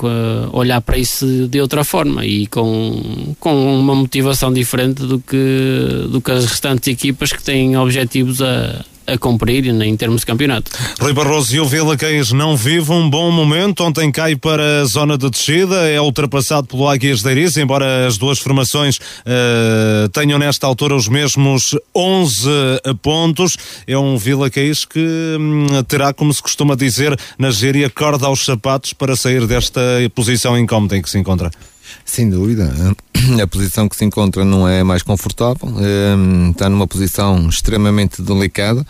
olhar para isso de outra forma e com, com uma motivação diferente do que, do que as restantes equipas que têm objetivos a, a cumprir em termos de campeonato. Rui Barroso e o Vila Caís não vive um bom momento. Ontem cai para a zona de descida, é ultrapassado pelo Águias de Iris, embora as duas formações uh, tenham nesta altura os mesmos 11 pontos. É um Vila Caís que um, terá, como se costuma dizer na gíria, corda aos sapatos para sair desta posição incómoda em que se encontra. Sem dúvida. A posição que se encontra não é mais confortável, ehm, está numa posição extremamente delicada.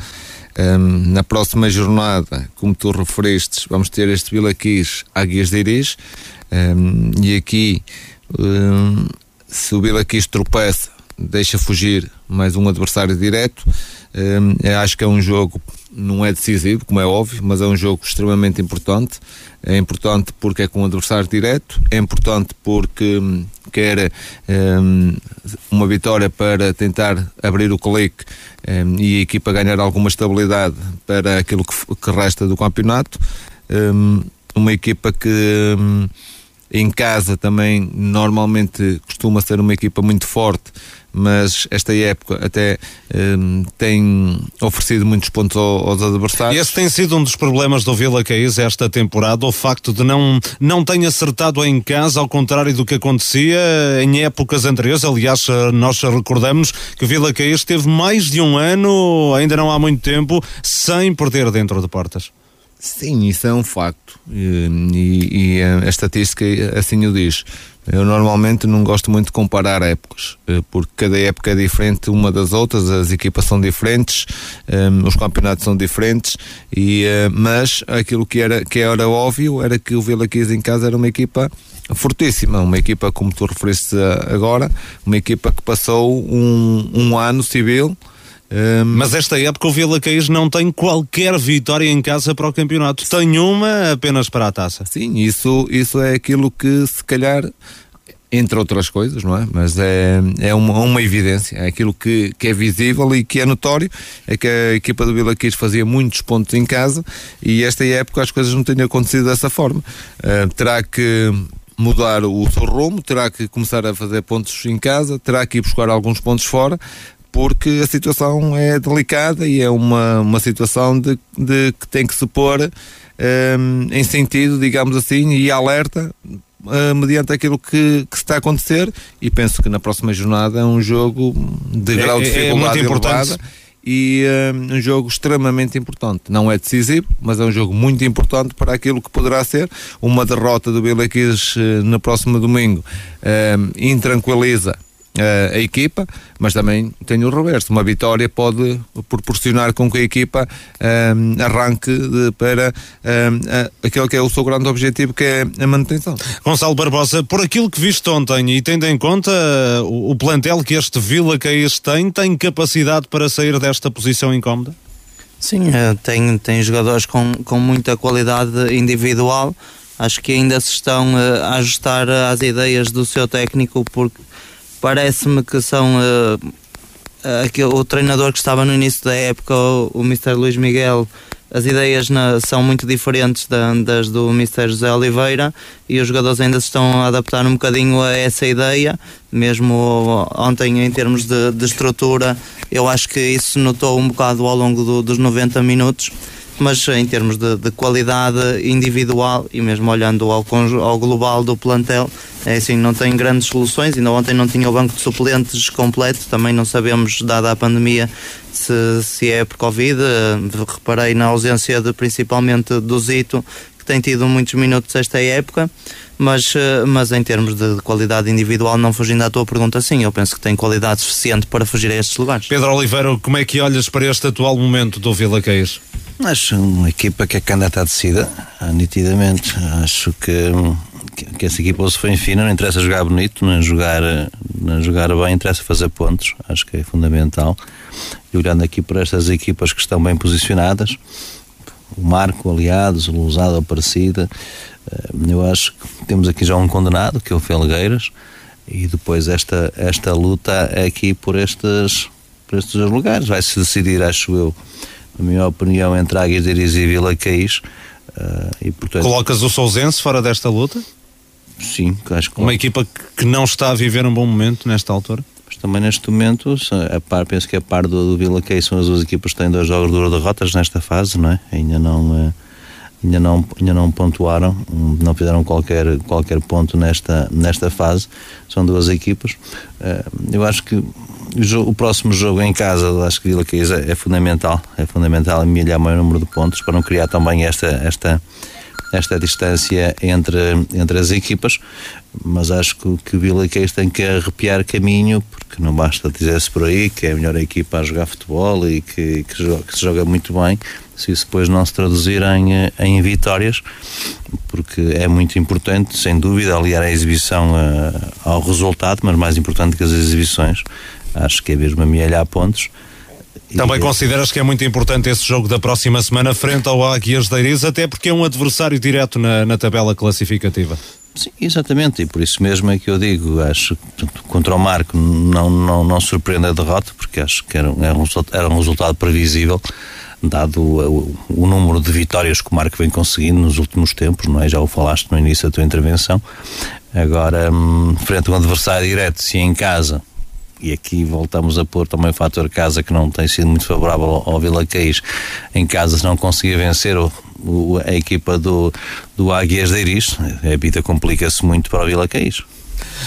Ehm, na próxima jornada, como tu referiste, vamos ter este Vila Quis Águias de Iris. Ehm, e aqui, se o Vila tropeça, deixa fugir mais um adversário direto. Acho que é um jogo não é decisivo, como é óbvio, mas é um jogo extremamente importante. É importante porque é com um adversário direto, é importante porque hum, quer um, uma vitória para tentar abrir o clique um, e a equipa ganhar alguma estabilidade para aquilo que, que resta do campeonato. Um, uma equipa que hum, em casa também normalmente costuma ser uma equipa muito forte mas esta época até um, tem oferecido muitos pontos aos, adversários. Esse tem sido um dos problemas do Vila Caís esta temporada, o facto de não, não ter acertado em casa, ao contrário do que acontecia em épocas anteriores. Aliás, nós recordamos que o Vila Caís teve mais de um ano, ainda não há muito tempo, sem perder dentro de portas. Sim, isso é um facto e, e, e a estatística assim o diz. Eu normalmente não gosto muito de comparar épocas, eh, porque cada época é diferente uma das outras, as equipas são diferentes, um, eh, os campeonatos são diferentes, e, uh, mas aquilo que era, que era óbvio era que o Vila Quis em casa era uma equipa fortíssima, uma equipa como tu referiste agora, uma equipa que passou um, um ano civil um... Mas esta época o Vila Caís não tem qualquer vitória em casa para o campeonato. Tem uma apenas para a taça. Sim, isso, isso é aquilo que se calhar entre outras coisas, não é? Mas é, é uma, uma evidência, é aquilo que, que é visível e que é notório, é que a equipa do Vila Quis fazia muitos pontos em casa e esta época as coisas não têm acontecido dessa forma. Uh, terá que mudar o seu rumo, terá que começar a fazer pontos em casa, terá que ir buscar alguns pontos fora, porque a situação é delicada e é uma, uma situação de, de que tem que se pôr um, em sentido, digamos assim, e alerta uh, mediante aquilo que, que está a acontecer e penso que na próxima jornada é um jogo de é, grau de dificuldade é, é elevada e um, um, jogo extremamente importante. Não é decisivo, mas é um jogo muito importante para aquilo que poderá ser uma derrota do Vila Quis uh, no próximo domingo. Um, intranquiliza uh, a equipa, mas também tem o reverso. Uma vitória pode proporcionar com que a equipa um, eh, arranque de, para um, eh, aquele que é o seu grande objetivo, que é a manutenção. Gonçalo Barbosa, por aquilo que viste ontem e tendo em conta uh, o, o plantel que este Vila Caís tem, tem capacidade para sair desta posição incómoda? Sim, tem, tem jogadores com, com muita qualidade individual. Acho que ainda se estão a ajustar às ideias do seu técnico, porque parece-me que são uh, aquele, o treinador que estava no início da época, o, o Mr. Luís Miguel, as ideias na, são muito diferentes da, das do Mr. José Oliveira e os jogadores ainda se estão a adaptar um bocadinho a essa ideia, mesmo ontem em termos de, de estrutura, eu acho que isso notou um bocado ao longo do, dos 90 minutos mas em termos de, de, qualidade individual e mesmo olhando ao, ao global do plantel, é assim, não tem grandes soluções. Ainda ontem não tinha o banco de suplentes completo, também não sabemos, dada a pandemia, se, se é por Covid. Reparei na ausência de, principalmente do Zito, que tem tido muitos minutos esta época mas, mas em termos de qualidade individual, não fugindo à tua pergunta, sim, eu penso que tem qualidade suficiente para fugir a estes lugares. Pedro Oliveira, como é que olhas para este atual momento do Vila Caís? Acho uma equipa que é candidata a descida, nitidamente. Acho que, que, essa equipa se foi fina, não interessa jogar bonito, não jogar, não jogar bem, interessa fazer pontos, acho que é fundamental. E olhando aqui para estas equipas que estão bem posicionadas, o Marco, Aliados, o Lousado, Aparecida, eh, eu acho que temos aqui já um condenado, que é o Felgueiras, e depois esta, esta luta aqui por estes, por estes lugares. Vai-se decidir, acho eu, na minha opinião, entre Águias de Iris e Vila Caís. Uh, e, portanto, Colocas o Sousense fora desta luta? Sim, acho que. Uma equipa que não está a viver um bom momento nesta altura? Mas também neste momento, a par, penso que a par do, do Vila Caís são as duas equipas que têm dois jogos de derrotas nesta fase, não é? Ainda não. Uh, ainda não, ainda não pontuaram, não fizeram qualquer, qualquer ponto nesta, nesta fase. São duas equipas. Eh, eu acho que o, próximo jogo em casa, acho que Vila Caís é, é fundamental. É fundamental amelhar o maior número de pontos para não criar também esta, esta, esta distância entre, entre as equipas, mas acho que, que o Vila Caís tem que arrepiar caminho, porque não basta dizer-se por aí que é a melhor equipa a jogar futebol e que, que, joga, que se joga muito bem, se isso depois não se traduzir em, em vitórias, porque é muito importante, sem dúvida, aliar a exibição a, eh, ao resultado, mas mais importante que as exibições, acho que é mesmo amealhar pontos. Também e... consideras que é muito importante esse jogo da próxima semana frente ao Águias da Iris, até porque é um adversário direto na, na tabela classificativa? Sim, exatamente, e por isso mesmo é que eu digo, acho que contra o Marco não, não, não surpreende a derrota, porque acho que era, era, um, era um resultado previsível dado o, o, número de vitórias que o Marco vem conseguindo nos últimos tempos, não é? Já o falaste no início da tua intervenção. Agora, hum, frente a um adversário direto, se em casa, e aqui voltamos a pôr também o fator casa que não tem sido muito favorável ao, Vila Caís, em casa se não conseguia vencer o, o, a equipa do, do Águias de Iris, a vida complica-se muito para o Vila Caís.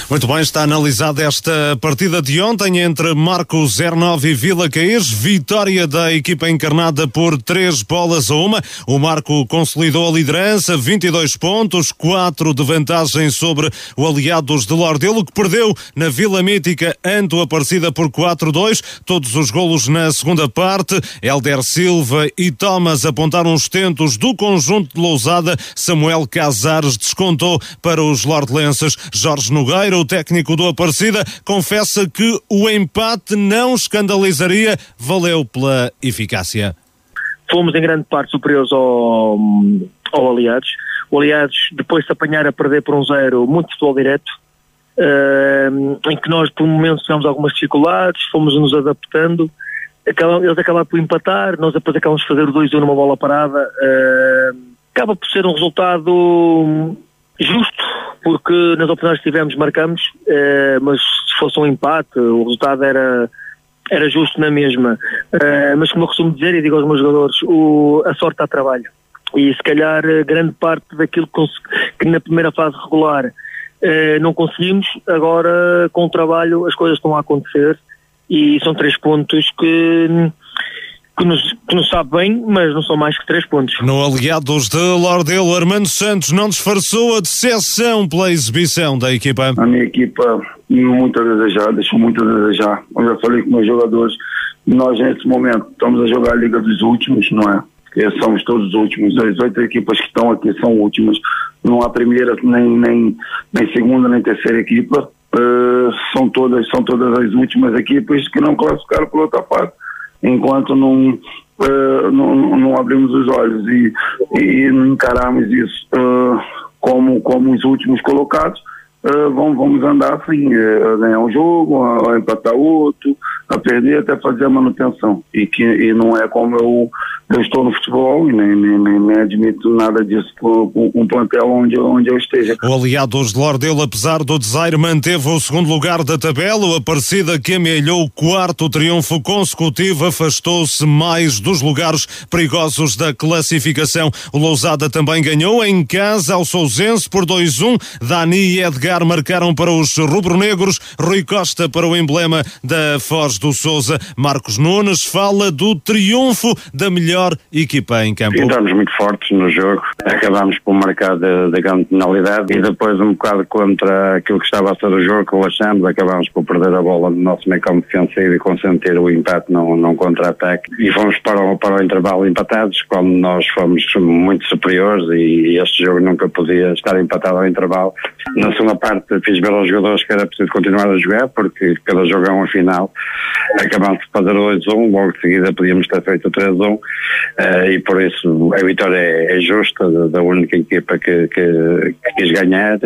Muito bem, está analisada esta partida de ontem entre Marco 09 e Vila Caís. Vitória da equipa encarnada por três bolas a uma. O Marco consolidou a liderança, 22 pontos, 4 de vantagem sobre o Aliados de Lordelo, que perdeu na Vila Mítica ante o Aparecida por 4-2. Todos os golos na segunda parte. Helder Silva e Thomas apontaram os tentos do conjunto de Lousada. Samuel Casares descontou para os lordelenses. Jorge Nogueira, o técnico do Aparecida, confessa que o empate não escandalizaria, valeu pela eficácia. Fomos em grande parte superiores ao, ao Aliados. O Aliados, depois de apanhar a perder por um zero, muito futebol direto, uh, em que nós por momentos tivemos algumas dificuldades, fomos nos adaptando, eles acabaram por empatar, nós depois acabamos de fazer o 2-1 numa bola parada. Uh, acaba por ser um resultado justo, porque nas oportunidades que tivemos marcamos, eh, mas se fosse um empate, o resultado era, era justo na mesma. Eh, mas como eu costumo dizer e digo aos meus jogadores, o, a sorte dá trabalho. E se calhar eh, grande parte daquilo que, que na primeira fase regular não conseguimos, agora com o trabalho as coisas estão a acontecer e são três pontos que que nos, que nos sabe bem, mas não são mais que três pontos. No Aliados de Lordelo, Armando Santos não disfarçou a decepção pela exibição da equipa. A minha equipa muito a desejar, deixou muito a desejar. Eu já falei com meus jogadores, nós nesse momento estamos a jogar a Liga dos Últimos, não é? Porque somos todos os últimos, as oito equipas que estão aqui são últimas. Não há primeira, nem, nem, nem segunda, nem terceira equipa. Uh, são todas são todas as últimas equipas que não classificaram por outra parte enquanto não, uh, não, não, abrimos os olhos e, e encararmos isso uh, como, como os últimos colocados, uh, vamos, vamos andar assim, a ganhar um jogo, a, a empatar outro, a perder até fazer a manutenção. E que e não é como eu, eu estou no futebol e nem, nem, nem, nem admito nada disso com, um plantel onde, onde eu esteja. O aliado de Lordelo, apesar do desaire, manteve o segundo lugar da tabela. O Aparecida que amealhou o quarto triunfo consecutivo afastou-se mais dos lugares perigosos da classificação. O Lousada também ganhou em casa ao Sousense por 2-1. Dani e Edgar Marcaram para os rubro-negros, Rui Costa para o emblema da Foz do Souza. Marcos Nunes fala do triunfo da melhor equipa em campo. Entramos muito fortes no jogo, acabámos por marcar da, grande penalidade e depois um bocado contra aquilo que estava a ser o jogo relaxamos, acabámos por perder a bola no nosso meio campo defensivo e consentir o empate num, num contra-ataque e fomos para o, para o intervalo empatados quando nós fomos muito superiores e este jogo nunca podia estar empatado ao intervalo. Na segunda parte fiz ver aos jogadores que era preciso continuar a jogar porque cada jogo é uma final. Acabámos de fazer o 2-1, logo de seguida podíamos ter feito o 3-1 uh, e por isso a vitória é, é justa da, única equipa que, que, que quis ganhar.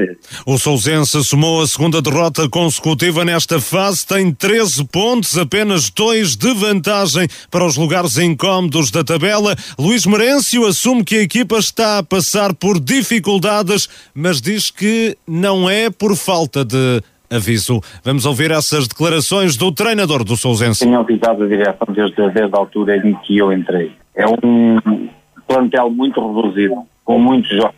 O Sousense somou a segunda derrota consecutiva nesta fase, tem 13 pontos, apenas dois de vantagem para os lugares incómodos da tabela. Luís Merencio assume que a equipa está a passar por dificuldades, mas diz que não é por falta de aviso. Vamos ouvir essas declarações do treinador do Sousense. Tenho avisado a direção desde, desde a altura em que eu entrei. É um plantel muito reduzido, com muitos jogos.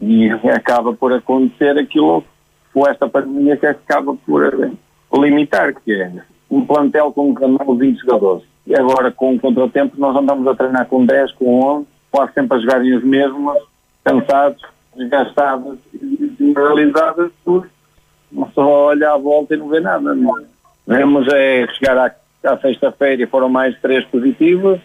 E acaba por acontecer aquilo com esta pandemia que acaba por limitar, que é um plantel com 20 jogadores. E agora, com o contratempo, nós andamos a treinar com 10, com 11, quase sempre a jogarem os mesmos, cansados, desgastados e desmoralizados, por só olhar à volta e não vê nada. Não. Vemos é chegar à, à sexta-feira e foram mais três positivos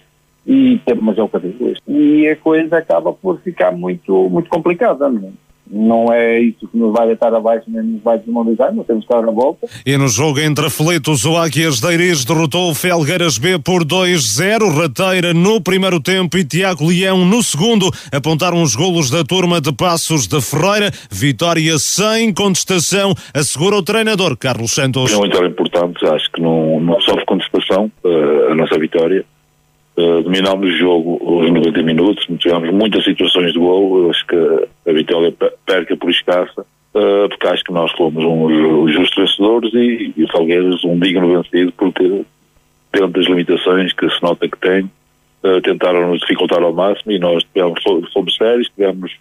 e temos o que digo E a coisa acaba por ficar muito, muito complicada. Não? Não é isso que nos vai deitar abaixo nem nos vai desmoralizar, nós temos que estar na volta. E no jogo entre aflitos, o Águias de Iris derrotou o Felgueiras B por 2-0, Rateira no primeiro tempo e Tiago Leão no segundo, apontaram os golos da turma de Passos da Ferreira, vitória sem contestação, assegura o treinador Carlos Santos. É uma vitória importante, acho que não, não sofre contestação uh, a nossa vitória, Uh, dominámos o jogo os 90 minutos, tivemos muitas situações de gol, acho que a vitória perca por escassa, uh, porque acho que nós fomos os justos vencedores e, e o Salgueiros um digno vencido, porque dentro das limitações que se nota que tem, uh, tentaram nos dificultar ao máximo e nós tivemos, fomos sérios, tivemos,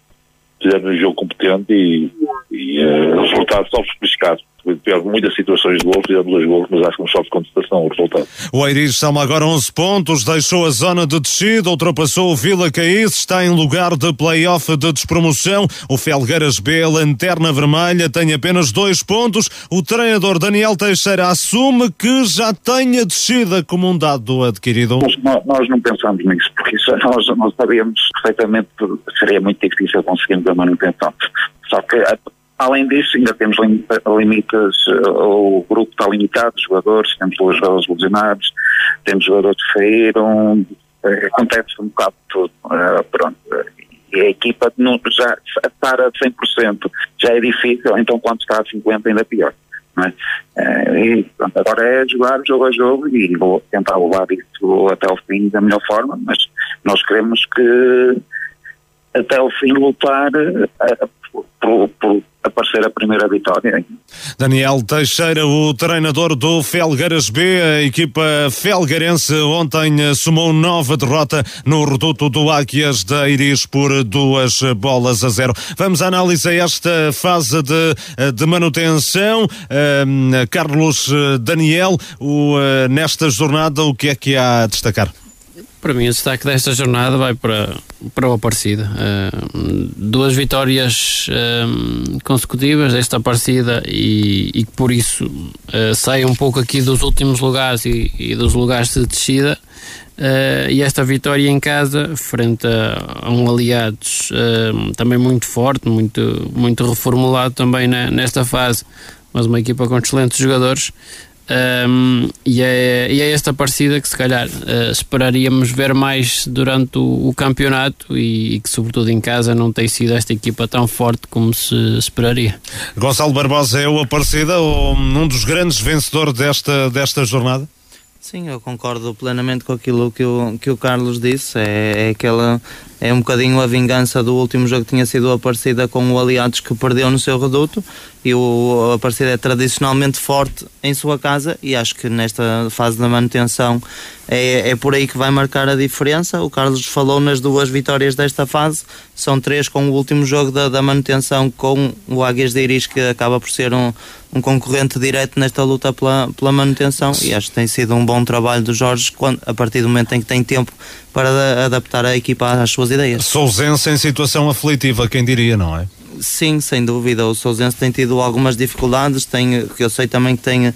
fizemos um jogo competente e, e o resultado só por escasso tivemos muitas situações de gol, fizemos dois gols, mas acho que não sofre contestação o resultado. O Eiris soma agora 11 pontos, deixou a zona de descida, ultrapassou o Vila Caís, está em lugar de play-off de despromoção. O Felgueiras B, lanterna vermelha, tem apenas dois pontos. O treinador Daniel Teixeira assume que já tem a descida como um dado adquirido. Nós, nós não pensamos nisso, porque isso, nós, nós sabíamos perfeitamente que seria muito difícil conseguirmos a manutenção. Só que Além disso, ainda temos limites, eh, o grupo está limitado, jogadores, temos jogadores lesionados, temos jogadores que saíram, eh, acontece um bocado de tudo. Pronto. E a equipa não, já estar a 100% já é difícil, então quando está a 50% ainda pior. É? E pronto, agora é jogar jogo a jogo e vou tentar levar isso até ao fim da melhor forma, mas nós queremos que até ao fim lutar por, por aparecer a primeira vitória. Daniel Teixeira, o treinador do Felgueiras B, a equipa felgueirense ontem somou nova derrota no reduto do Águias da Iris por duas bolas a zero. Vamos analisar esta fase de, de manutenção. Uh, Carlos Daniel, o, nesta jornada, o que é que há a destacar? Para mim, o destaque desta jornada vai para, para o Aparecida. Uh, duas vitórias uh, consecutivas desta Aparecida e, e por isso uh, sai um pouco aqui dos últimos lugares e, e dos lugares de descida. Uh, e esta vitória em casa, frente a, a um Aliados também muito forte, muito, muito reformulado também na, nesta fase, mas uma equipa com excelentes jogadores. Um, e, é, e é esta partida que se calhar uh, esperaríamos ver mais durante o, o campeonato e, e, que sobretudo em casa não tem sido esta equipa tão forte como se esperaria. Gonçalo Barbosa é o Aparecida, um dos grandes vencedores desta, desta jornada? Sim, eu concordo plenamente com aquilo que o, que o Carlos disse. É, é aquela é um bocadinho a vingança do último jogo que tinha sido a parecida com o Aliados que perdeu no seu reduto e o Aparecida é tradicionalmente forte em sua casa e acho que nesta fase da manutenção é, é por aí que vai marcar a diferença. O Carlos falou nas duas vitórias desta fase, são três com o último jogo da, da manutenção com o Águias de Iris, que acaba por ser um, um concorrente direto nesta luta pela, pela manutenção e acho que tem sido um bom trabalho do Jorge quando, a partir do momento em que tem tempo para adaptar a equipa às suas ideias. Sousense em situação aflitiva, quem diria, não é? Sim, sem dúvida. O Sousense tem tido algumas dificuldades. Tem, eu sei também que tem uh,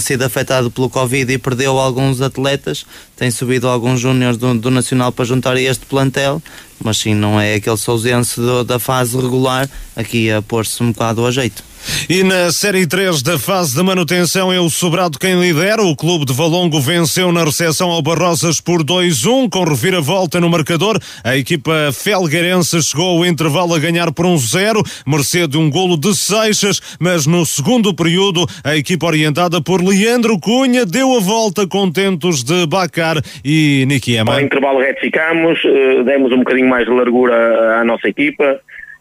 sido afetado pelo Covid e perdeu alguns atletas. Tem subido alguns júniores do, do, Nacional para juntar este plantel. Mas sim, não é aquele Sousense do, da fase regular. Aqui a pôr-se um bocado a jeito. E na Série 3 da fase de manutenção é o Sobrado quem lidera. O clube de Valongo venceu na recepção ao Barrosas por 2-1, com reviravolta no marcador. A equipa felgueirense chegou ao intervalo a ganhar por 1-0, mercê de um golo de Seixas, mas no segundo período a equipa orientada por Leandro Cunha deu a volta contentos de Bacar e Nikiema. Ao intervalo retificamos, eh, demos um bocadinho mais de largura à nossa equipa,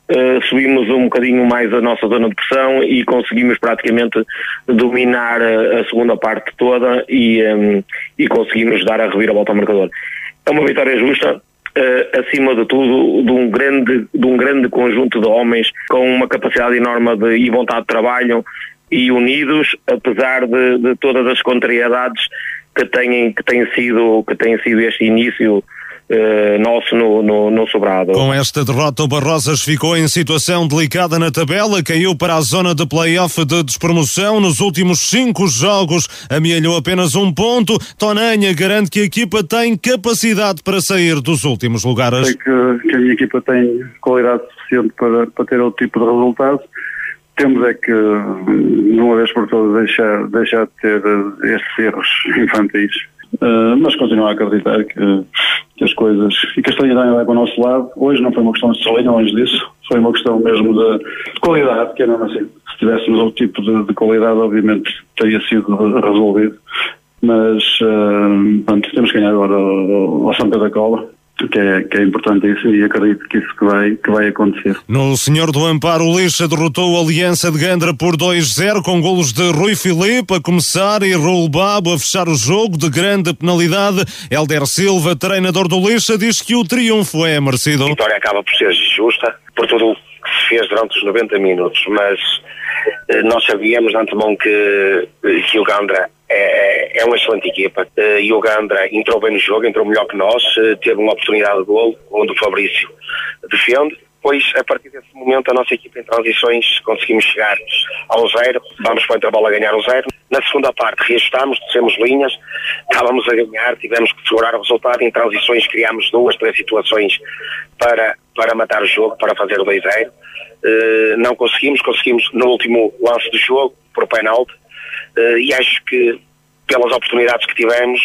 Uh, subimos um bocadinho mais a nossa zona de pressão e conseguimos praticamente dominar a, a segunda parte toda e, um, e conseguimos dar a reviravolta ao marcador. É uma vitória justa, uh, acima de tudo, de um, grande, de um grande conjunto de homens com uma capacidade enorme de, e vontade de trabalho e unidos, apesar de, de todas as contrariedades que têm, que têm sido, que tem sido este início Uh, nosso no, no, no, Sobrado. Com esta derrota, o Barrosas ficou em situação delicada na tabela, caiu para a zona de play-off de despromoção. Nos últimos cinco jogos, amealhou apenas um ponto. Tonanha garante que a equipa tem capacidade para sair dos últimos lugares. Sei que, que a minha equipa tem qualidade suficiente para, para ter outro tipo de resultado. Temos é que, de uma vez por todas, deixar, deixar de ter eh, estes erros infantis. Uh, mas continuo a acreditar que que as coisas. E que a estranhidade vai para o nosso lado. Hoje não foi uma questão de estrelinha, longe disso. Foi uma questão mesmo de, de qualidade, que é mesmo assim. Se tivéssemos outro tipo de, de qualidade, obviamente teria sido resolvido. Mas, uh, pronto, temos que ganhar agora ao São Pedro da Cola que é, que é importante isso e acredito que isso que vai, que vai acontecer. No Senhor do Amparo, o Lixa derrotou a Aliança de Gandra por 2-0 com golos de Rui Filipe a começar e Raul Babo a fechar o jogo de grande penalidade. Helder Silva, treinador do Lixa, diz que o triunfo é merecido. A vitória acaba por ser justa por tudo o que se fez durante os 90 minutos, mas eh, nós sabíamos de antemão que, que o Gandra é, é uma excelente equipa. E o Gandra entrou bem no jogo, entrou melhor que nós, uh, teve uma oportunidade de gol, onde o Fabrício defende. Pois, a partir desse momento, a nossa equipa em transições conseguimos chegar ao zero. Vamos para o intervalo a ganhar o zero. Na segunda parte, reajustámos, descemos linhas, estávamos a ganhar, tivemos que segurar o resultado. Em transições, criámos duas, três situações para, para matar o jogo, para fazer o 2-0. Uh, não conseguimos, conseguimos no último lance do jogo, por penalti e acho que pelas oportunidades que tivemos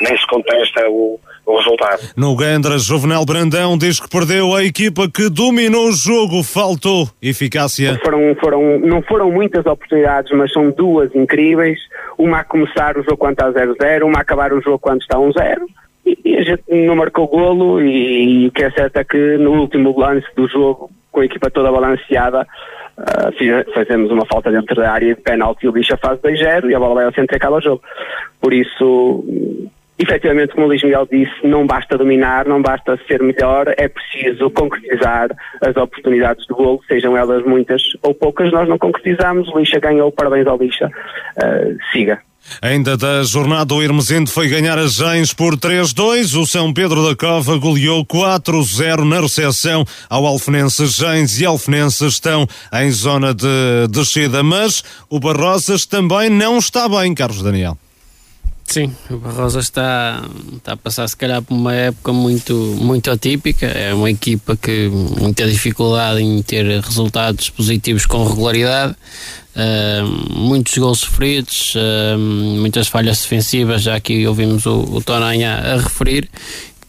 nem se contesta o, o resultado. No Gandra, Juvenal Brandão diz que perdeu a equipa que dominou o jogo, faltou eficácia. Foram, foram, não foram muitas oportunidades, mas são duas incríveis. Uma a começar o jogo quando está 0-0, uma a acabar o jogo quando está 1-0. E, e a gente não marcou golo e, e o que é certo é que no último lance do jogo, com a equipa toda balanceada, uh, fazemos uma falta dentro da área de penalti e o bicho faz 2-0 e a bola vai ao centro e acaba o jogo. Por isso, efetivamente, como o Luís Miguel disse, não basta dominar, não basta ser melhor, é preciso concretizar as oportunidades de golo, sejam elas muitas ou poucas, nós não concretizamos, o Lixa ganhou, parabéns ao Lixa, uh, siga. Ainda da jornada, o Hermesinde foi ganhar a Gens por 3-2. O São Pedro da Cova goleou 4-0 na recepção ao Alfenense Gens e Alfenenses estão em zona de descida. Mas o Barrosas também não está bem, Carlos Daniel. Sim, o Barrosa está, está a passar se calhar por uma época muito, muito atípica. É uma equipa que muita dificuldade em ter resultados positivos com regularidade. Uh, muitos gols sofridos, uh, muitas falhas defensivas, já que ouvimos o, o Tonanha a referir.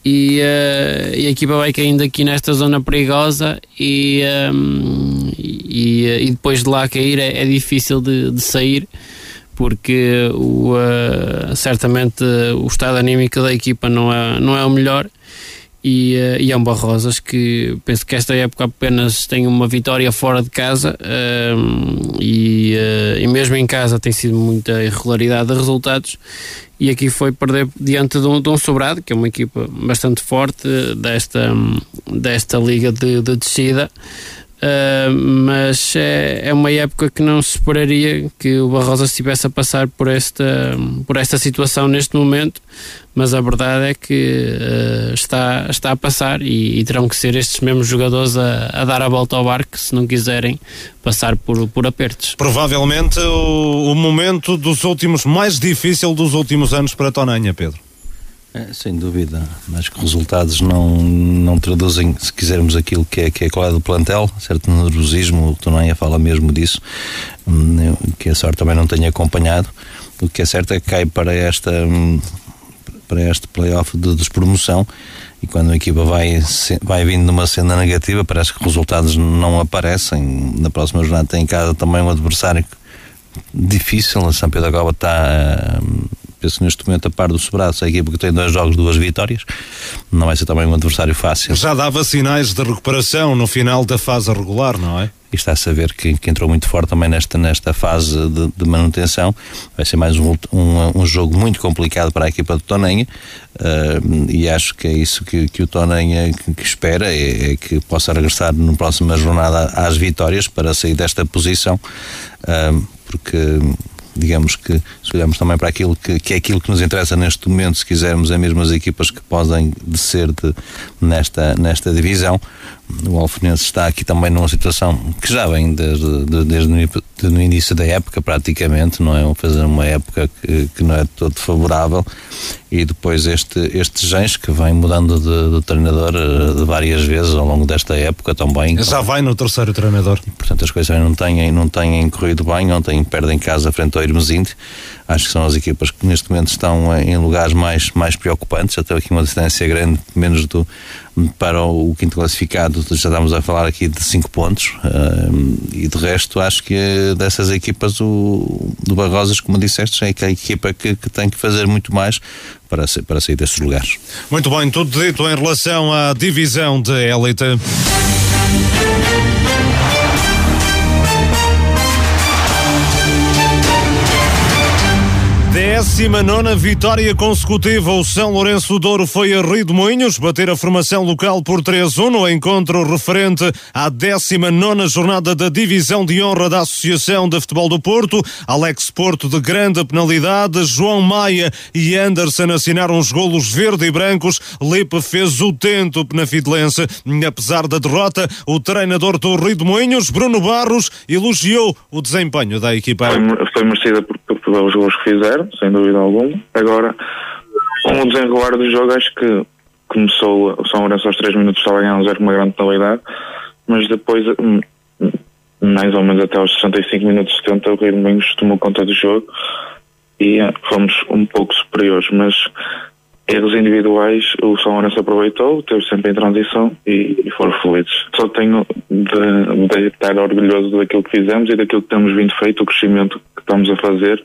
E, uh, e, a equipa vai caindo aqui nesta zona perigosa e, um, e, e, depois de lá cair é, é difícil de, de sair porque o, uh, certamente o estado anímico da equipa não é, não é o melhor e, uh, e um Barrosas que penso que esta época apenas tem uma vitória fora de casa uh, e, uh, e mesmo em casa tem sido muita irregularidade de resultados e aqui foi perder diante de um, de um Sobrado, que é uma equipa bastante forte desta, desta liga de, de descida. Uh, mas é, é uma época que não se esperaria que o Barrosa estivesse a passar por esta, por esta situação neste momento, mas a verdade é que uh, está, está a passar e, e, terão que ser estes mesmos jogadores a, a, dar a volta ao barco se não quiserem passar por, por apertos. Provavelmente o, o momento dos últimos, mais difícil dos últimos anos para Tonanha, Pedro. É, sem dúvida, mas que resultados não, não traduzem, se quisermos, aquilo que é, que é a qualidade do plantel, certo nervosismo, o Tonaia fala mesmo disso, hum, que a sorte também não tenha acompanhado. O que é certo é que cai para esta hum, para este playoff de despromoção e quando a equipa vai, vai vindo numa cena negativa, parece que resultados não aparecem. Na próxima jornada tem em casa também um adversário difícil, a São Pedro Cova está penso neste momento a par do Sobrado, a equipa que tem dois jogos, duas vitórias, não vai ser também um adversário fácil. Já dava sinais de recuperação no final da fase regular, não é? E está a saber que, que entrou muito forte também nesta, nesta fase de, de manutenção. Vai ser mais um, um, um, jogo muito complicado para a equipa do Tonenha uh, e acho que é isso que, que o Tonenha que, que espera, é, é, que possa regressar na próxima jornada às vitórias para sair desta posição, uh, porque digamos que se olharmos também para aquilo que, que é aquilo que nos interessa neste momento, se quisermos, é mesmo as equipas que podem descer de, nesta, nesta divisão. O Alfenense está aqui também numa situação que já vem desde, de, desde no início da época, praticamente, não é? Fazer uma época que, que não é todo favorável e depois este, este Gens que vem mudando de, de, treinador eh, de várias vezes ao longo desta época também. Já vai no terceiro treinador. Portanto, as coisas não têm, não têm corrido bem, ontem perdem casa frente ao Irmesinde. Acho que são as equipas que neste momento estão em lugares mais, mais preocupantes, até aqui uma distância grande, menos do, para o quinto classificado, já estamos a falar aqui de 5 pontos, uh, e de resto acho que dessas equipas o do Barrosas, como disseste, é a equipa que, que tem que fazer muito mais para, para sair destes lugares. Muito bem, tudo dito em relação à divisão de élite. Décima nona vitória consecutiva. O São Lourenço Douro foi a Rio de Moinhos bater a formação local por 3-1 no encontro referente à décima nona jornada da Divisão de Honra da Associação de Futebol do Porto. Alex Porto de grande penalidade, João Maia e Anderson assinaram os golos verde e brancos. Lipe fez o tento na Fidelense. Apesar da derrota, o treinador do Rio de Moinhos, Bruno Barros, elogiou o desempenho da equipa. Foi, foi merecida por, por, por os gols que fizeram sem dúvida alguma. Agora, com o desenrolar do jogo, acho que começou o São Lourenço aos 3 minutos estava a ganhar um zero com uma grande totalidade, mas depois, hum, mais ou menos até aos 65 minutos 70, o Rio Domingos tomou conta do jogo e eh, fomos um pouco superiores, mas erros individuais o São Lourenço aproveitou, teve sempre em transição e, e foram felizes. Só tenho de, de estar orgulhoso daquilo que fizemos e daquilo que temos vindo feito, o crescimento que estamos a fazer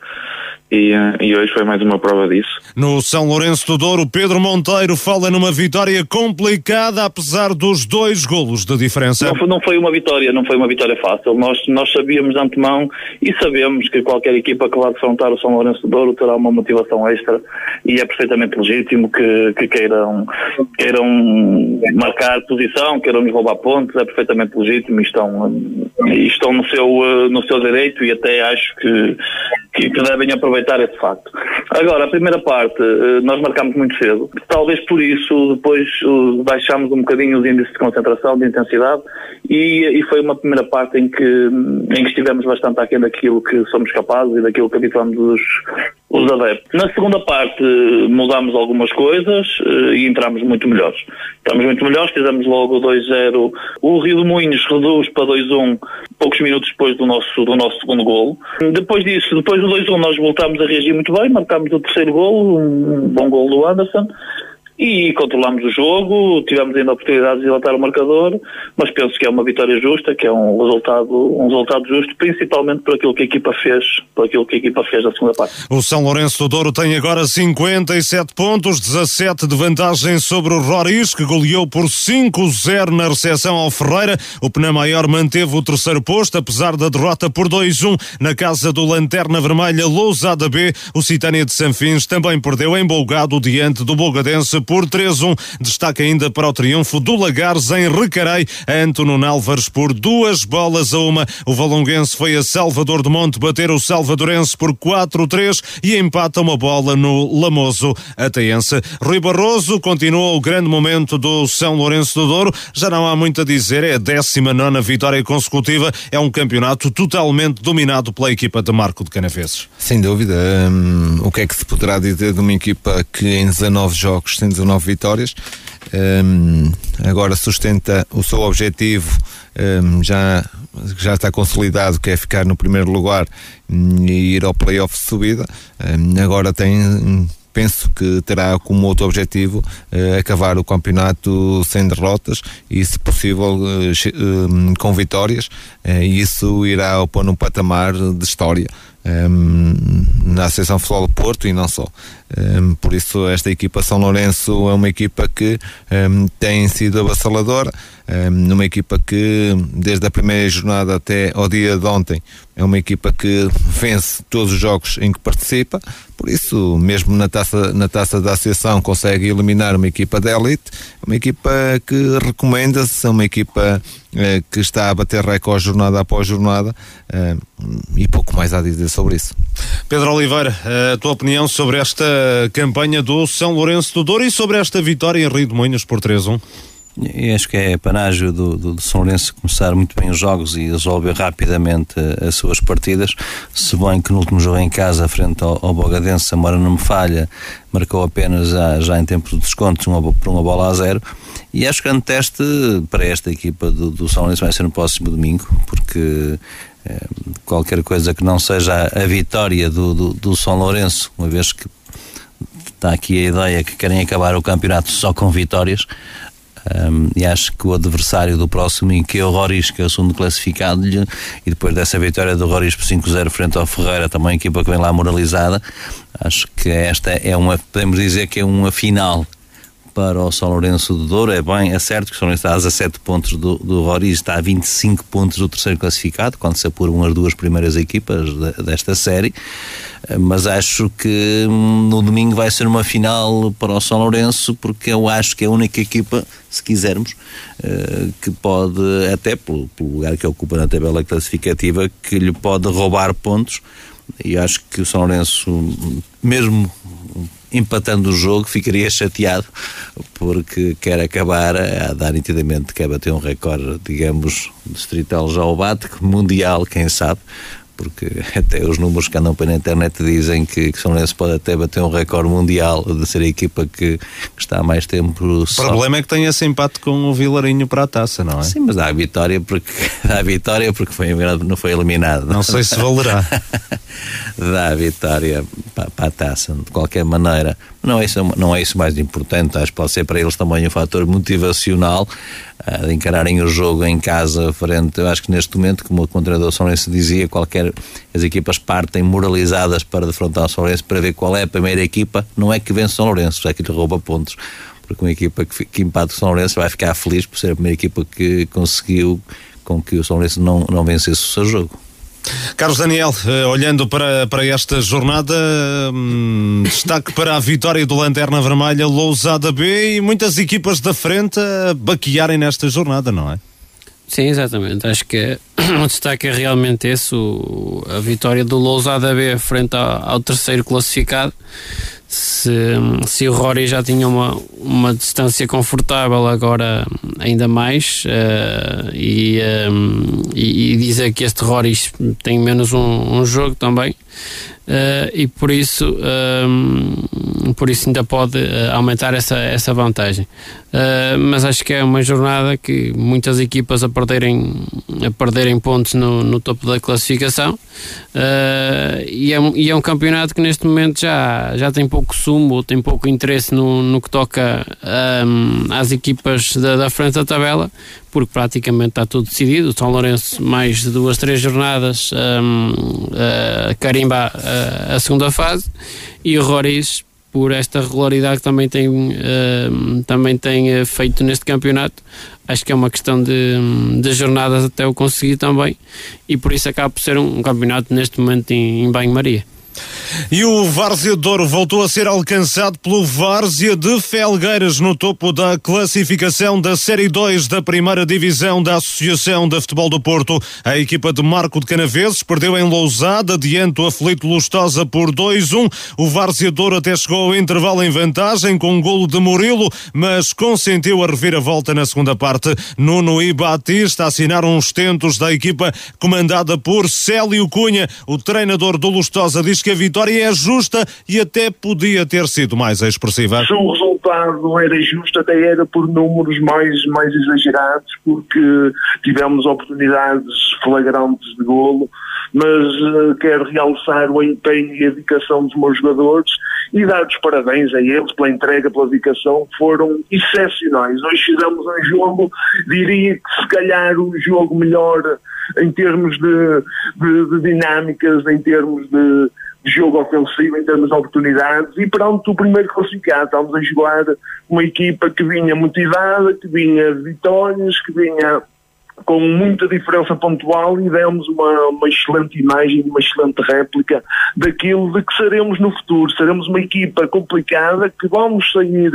e, uh, e, hoje foi mais uma prova disso. No São Lourenço do Douro, Pedro Monteiro fala numa vitória complicada, apesar dos dois golos de diferença. Não foi, não foi uma vitória, não foi uma vitória fácil. Nós, nós sabíamos de antemão e sabemos que qualquer equipa que vai defrontar o São Lourenço do Douro terá uma motivação extra e é perfeitamente legítimo que, que queiram, queiram marcar posição, queiram nos roubar pontos, é perfeitamente legítimo e estão, e estão no, seu, eh, no seu direito e até acho que, que devem aproveitar aproveitar esse facto. Agora, a primeira parte, eh, nós marcámos muito cedo. Talvez por isso depois baixámos um bocadinho os índices de concentração, de intensidade, e, e foi uma primeira parte em que, em que estivemos bastante aquém daquilo que somos capazes e daquilo que habituamos os, os adeptos. Na segunda parte mudámos algumas coisas eh, e entramos muito melhores. Entramos muito melhores, fizemos logo 2-0. O Rio de Moinhos reduz para 2-1 poucos minutos depois do nosso, do nosso segundo golo. Depois disso, depois do 2-1 nós voltámos a reagir muito bem, marcámos o terceiro golo, um bom golo do Anderson. E controlamos o jogo, tivemos ainda a oportunidade de dilatar o marcador, mas penso que é uma vitória justa, que é um resultado, um resultado justo, principalmente por aquilo que a equipa fez, por aquilo que a equipa fez na segunda parte. O São Lourenço do Douro tem agora 57 pontos, 17 de vantagem sobre o Roriz, que goleou por 5-0 na recepção ao Ferreira. O Pena Maior manteve o terceiro posto, apesar da derrota por 2-1 na casa do Lanterna Vermelha Lousada B. O Citânia de Sanfins também perdeu embolgado diante do Bogadense por 3-1. Destaque ainda para o triunfo do Lagares em Recarei, a Antono Álvares por duas bolas a uma. O Valonguense foi a Salvador de Monte bater o Salvadorense por 4-3 e empata uma bola no Lamoso Ateense. Rui Barroso continua o grande momento do São Lourenço do Douro. Já não há muito a dizer, é a 19 vitória consecutiva. É um campeonato totalmente dominado pela equipa de Marco de Canaveses. Sem dúvida. Hum, o que é que se poderá dizer de uma equipa que em 19 jogos tem 19 vitórias? Hum, agora sustenta o seu objetivo hum, já já está consolidado que é ficar no primeiro lugar e ir ao playoff de subida agora tem penso que terá como outro objetivo eh, acabar o campeonato sem derrotas e, se possível, eh, eh, com vitórias, e isso irá pôr num patamar de história. Um, na Associação Futebol do Porto e não só. Um, por isso, esta equipa São Lourenço é uma equipa que um, tem sido avassaladora, numa equipa que, desde a primeira jornada até ao dia de ontem, é uma equipa que vence todos os jogos em que participa. Por isso, mesmo na taça, na taça da Associação, consegue eliminar uma equipa de elite, uma equipa que recomenda-se, é uma equipa eh, que está a bater recorde jornada após jornada eh, e pouco mais a dizer sobre isso. Pedro Oliveira, a tua opinião sobre esta campanha do São Lourenço do Douro e sobre esta vitória em Rio de Moinhos por 3-1? E acho que é panágio do, do, do, São Lourenço começar muito bem os jogos e resolver rapidamente as suas partidas. Se bem que no último jogo em casa, frente ao, ao Bogadense, a Mora não me falha, marcou apenas já, já em tempo de descontos uma, por uma bola a zero. E acho que o grande teste para esta equipa do, do São Lourenço vai ser no próximo domingo, porque eh, qualquer coisa que não seja a vitória do, do, do São Lourenço, uma vez que está aqui a ideia que querem acabar o campeonato só com vitórias, um, e acho que o adversário do próximo, em que é o Roris, que é o segundo classificado, e depois dessa vitória do Roris por 5-0 frente ao Ferreira, também equipa que vem lá moralizada, acho que esta é uma, podemos dizer que é uma final para o São Lourenço do Douro. É bem, é certo que o São Lourenço está a 17 pontos do, do Roriz, está a 25 pontos do terceiro classificado, quando se apuram as duas primeiras equipas de, desta série. Mas acho que hum, no domingo vai ser uma final para o São Lourenço, porque eu acho que é a única equipa, se quisermos, eh, que pode, até pelo, pelo lugar que ocupa na tabela classificativa, que lhe pode roubar pontos. E acho que o São Lourenço, mesmo empatando o jogo, ficaria chateado porque quer acabar a dar nitidamente que é bater um recorde, digamos, distrital já o bate, mundial, quem sabe, porque até os números que andam pela internet dizem que, que São Lourenço pode até bater um recorde mundial de ser a equipa que, que está há mais tempo. Só. O problema é que tem esse empate com o Vilarinho para a taça, não é? Sim, mas dá a vitória porque dá a vitória porque foi, não foi eliminado. Não sei se valerá. dá a vitória para, para a taça, de qualquer maneira. Não é, isso, não é isso mais importante, acho que pode ser para eles também um fator motivacional uh, de encararem o jogo em casa frente. Eu acho que neste momento, como o treinador Lourenço dizia, qualquer as equipas partem moralizadas para defrontar o São Lourenço para ver qual é a primeira equipa, não é que vence o São Lourenço, é que lhe rouba pontos. Porque uma equipa que, que empate o São Lourenço vai ficar feliz por ser a primeira equipa que conseguiu com que o São Lourenço não, não vencesse o seu jogo. Carlos Daniel, eh, olhando para, para esta jornada, hum, destaque para a vitória do Lanterna Vermelha, Lousada B e muitas equipas da frente a baquearem nesta jornada, não é? Sim, exatamente. Acho que o destaque é realmente esse, o, a vitória do Lousada B frente ao, ao terceiro classificado se, se o Rory já tinha uma, uma distância confortável, agora ainda mais. Uh, e, um, e, e, dizer que este Rory tem menos um, um jogo também. uh, e por isso, um, por isso ainda pode aumentar essa, essa vantagem. Uh, mas acho que é uma jornada que muitas equipas a perderem, a perderem pontos no, no topo da classificação e, é, e é um campeonato que neste momento já, já tem pouco sumo, tem pouco interesse no, no que toca um, às equipas da, da frente da tabela, porque praticamente está tudo decidido. O São Lourenço, mais de duas, três jornadas, um, uh, carimba a, a, segunda fase, e o Roriz, por esta regularidade que também tem, uh, também tem eh, feito neste campeonato, acho que é uma questão de, de jornadas até o conseguir também, e por isso acaba por ser um, um campeonato neste momento em, em banho-maria. E o Várzea de Douro voltou a ser alcançado pelo Várzea de Felgueiras no topo da classificação da Série 2 da primeira divisão da Associação de Futebol do Porto. A equipa de Marco de Canaveses perdeu em Lousada diante do aflito Lustosa por 2-1. O Várzea de Douro até chegou ao intervalo em vantagem com um golo de Murilo, mas consentiu a reviravolta na segunda parte. Nuno e Batista assinaram os tentos da equipa comandada por Célio Cunha. O treinador do Lustosa diz que a vitória é justa e até podia ter sido mais expressiva. Se o resultado era justo, até era por números mais, mais exagerados, porque tivemos oportunidades flagrantes de golo, mas uh, quero realçar o empenho e a dedicação dos meus jogadores e dar os parabéns a eles pela entrega, pela dedicação, foram excepcionais. Hoje fizemos um jogo, diria que se calhar o jogo melhor em termos de, de, de dinâmicas, em termos de jogo ofensivo em termos de oportunidades e pronto, o primeiro classificado. Estamos a jogar uma equipa que vinha motivada, que vinha de vitórias, que vinha com muita diferença pontual e demos uma, uma excelente imagem, uma excelente réplica daquilo de que seremos no futuro. Seremos uma equipa complicada, que vamos sair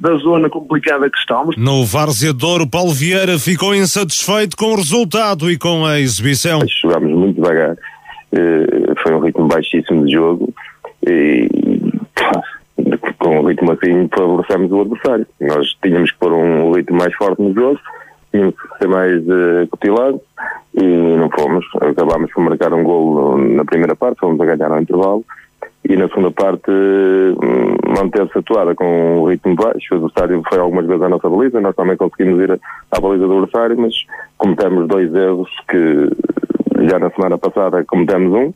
da zona complicada que estamos. No Várzea Douro, Paulo Vieira ficou insatisfeito com o resultado e com a exibição. Jogámos muito devagar eh, foi um ritmo baixíssimo de jogo e com um ritmo assim favorecemos o adversário. Nós tínhamos que pôr um ritmo mais forte no jogo, tínhamos que ser mais uh, e não fomos. Acabámos por marcar um gol na primeira parte, fomos a ganhar no intervalo e na segunda parte uh, manter-se atuada com um ritmo baixo. O adversário foi algumas vezes à nossa baliza, nós também conseguimos ir à baliza do adversário, mas cometemos dois erros que já na semana passada cometemos um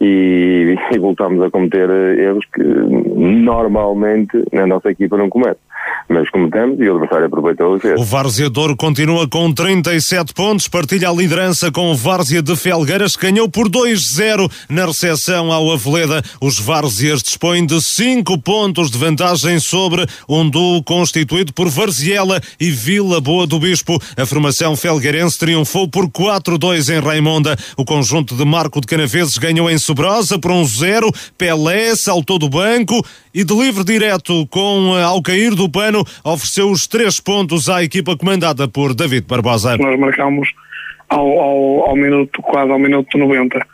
e, e voltamos a cometer erros que normalmente na nossa equipa não comete mas cometemos e o adversário aproveitou e fez. O Várzea Douro continua com 37 pontos, partilha a liderança com o Várzea de Felgueiras, que ganhou por 2-0 na recepção ao Aveleda. Os Várzeas dispõem de 5 pontos de vantagem sobre um duo constituído por Varziela e Vila Boa do Bispo. A formação felgueirense triunfou por 4-2 em Raimonda. O conjunto de Marco de Canaveses ganhou em Sobrosa por 1-0. Pelé saltou do banco e de livre direto com ao cair do pano ofereceu os três pontos à equipa comandada por David Barbosa. Nós marcamos ao, ao, ao minuto, quase ao minuto 90.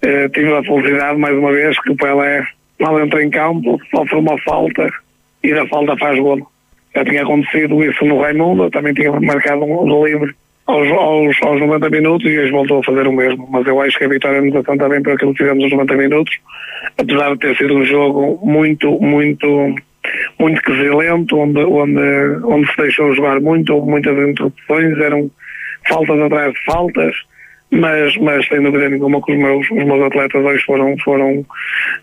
Eh, tive a felicidade, mais uma vez, que o Pelé mal entra em campo, sofre uma falta e da falta faz golo. Já tinha acontecido isso no Raimundo, também tinha marcado um livre aos, aos, aos 90 minutos e hoje voltou a fazer o mesmo. Mas eu acho que a vitória nos atenta bem para aquilo que fizemos nos 90 minutos, apesar de ter sido um jogo muito, muito, muito quesilento, onde, onde, onde se deixou jogar muito, houve muitas interrupções, eram faltas atrás de faltas mas, mas sem dúvida nenhuma que os meus, os meus atletas hoje foram, foram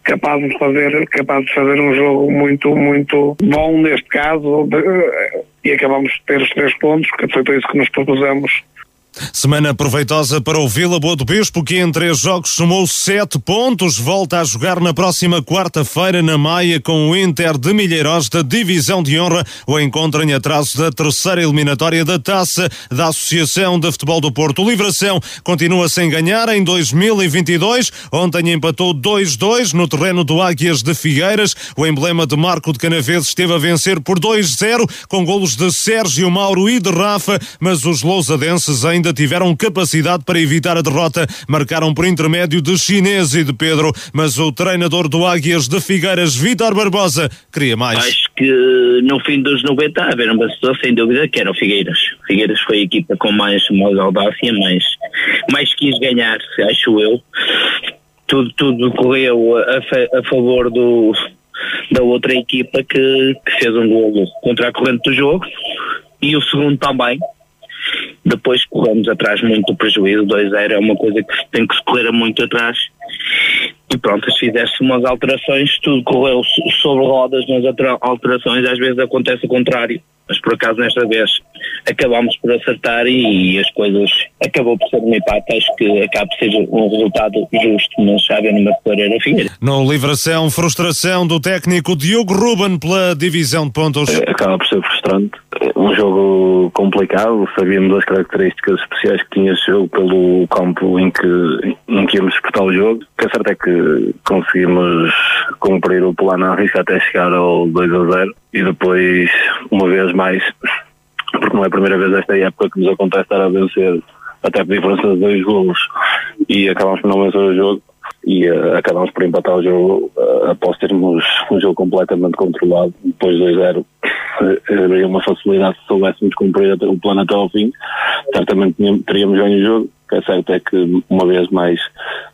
capazes de fazer, capazes de fazer um jogo muito, muito bom neste caso. De, e acabamos de ter os três pontos, que foi isso que nos propusemos Semana proveitosa para o Vila Boa do Bispo, que em três jogos somou sete pontos. Volta a jogar na próxima quarta-feira na Maia com o Inter de Milheiros da Divisão de Honra. O encontro em atraso da terceira eliminatória da Taça da Associação de Futebol do Porto. O Livração continua sem ganhar em 2022. Ontem empatou 2-2 no terreno do Águias de Figueiras. O emblema de Marco de Canaveses esteve a vencer por 2-0 com golos de Sérgio Mauro e de Rafa, mas os lousadenses ainda ainda tiveram capacidade para evitar a derrota. Marcaram por intermédio de Chinês e de Pedro, mas o treinador do Águias de Figueiras, Vitor Barbosa, queria mais. Acho que no fim dos 90 haver uma sem dúvida que era o Figueiras. Figueiras foi a equipa com mais, mais audácia, mais, mais quis ganhar, acho eu. tudo, tudo correu a, a favor do, da outra equipa que, que fez um golo contra a corrente do jogo e o segundo também. Depois corremos atrás muito do prejuízo, 2-0 é uma coisa que tem que se correr muito atrás. E pronto, se fizesse umas alterações, tudo correu sobre rodas nas alterações, às vezes acontece o contrário mas por acaso nesta vez acabámos por acertar e, e, as coisas acabou por ser um empate, acho que acaba por ser um resultado justo, mas já havia numa Pereira Figueira. No Livração, frustração do técnico Diogo Ruben pela divisão de pontos. É, acaba por ser frustrante, um jogo complicado, sabíamos as características especiais que tinha esse jogo pelo campo em que, em que íamos disputar o jogo, o que é certo é que conseguimos cumprir o plano a risco até chegar ao 2 a 0 e depois, uma vez mais, porque não é a primeira vez esta época que nos acontece estar a vencer até por diferença de dois golos. E acabamos por não vencer o jogo e uh, acabamos por empatar o jogo uh, após termos um jogo completamente controlado. Depois 2-0 haveria uma facilidade se soubéssemos cumprir o plano até ao fim certamente teríamos ganho o jogo que é certo é que uma vez mais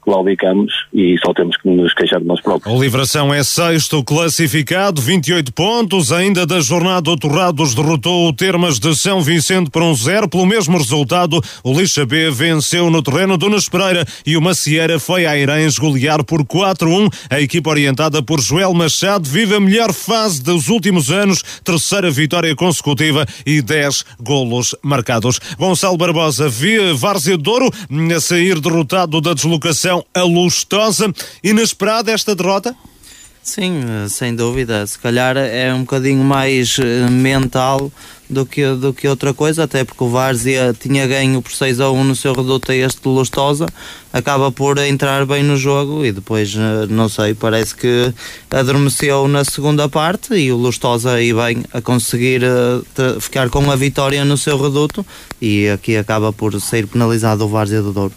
claudicamos e só temos que nos queixar de nós próprios. O Livração é sexto classificado, 28 pontos, ainda da jornada o Torrados derrotou o Termas de São Vicente por um zero, pelo mesmo resultado o Lixa B venceu no terreno do Pereira e o Macieira foi a Irães golear por 4-1, a equipa orientada por Joel Machado vive a melhor fase dos últimos anos, terceira vitória consecutiva e 10 golos marcados. Gonçalo Barbosa, via Várzea Douro Douro, a sair derrotado da deslocação a Lustosa. Inesperada esta derrota? Sim, sem dúvida. Se calhar é um bocadinho mais eh, mental do que, do que outra coisa, até porque o Várzea tinha ganho por 6 a 1 no seu reduto a este Lustosa, acaba por entrar bem no jogo e depois, eh, não sei, parece que adormeceu na segunda parte e o Lustosa aí bem a conseguir uh, ficar com a vitória no seu reduto e aqui acaba por ser penalizado o Várzea do Douro.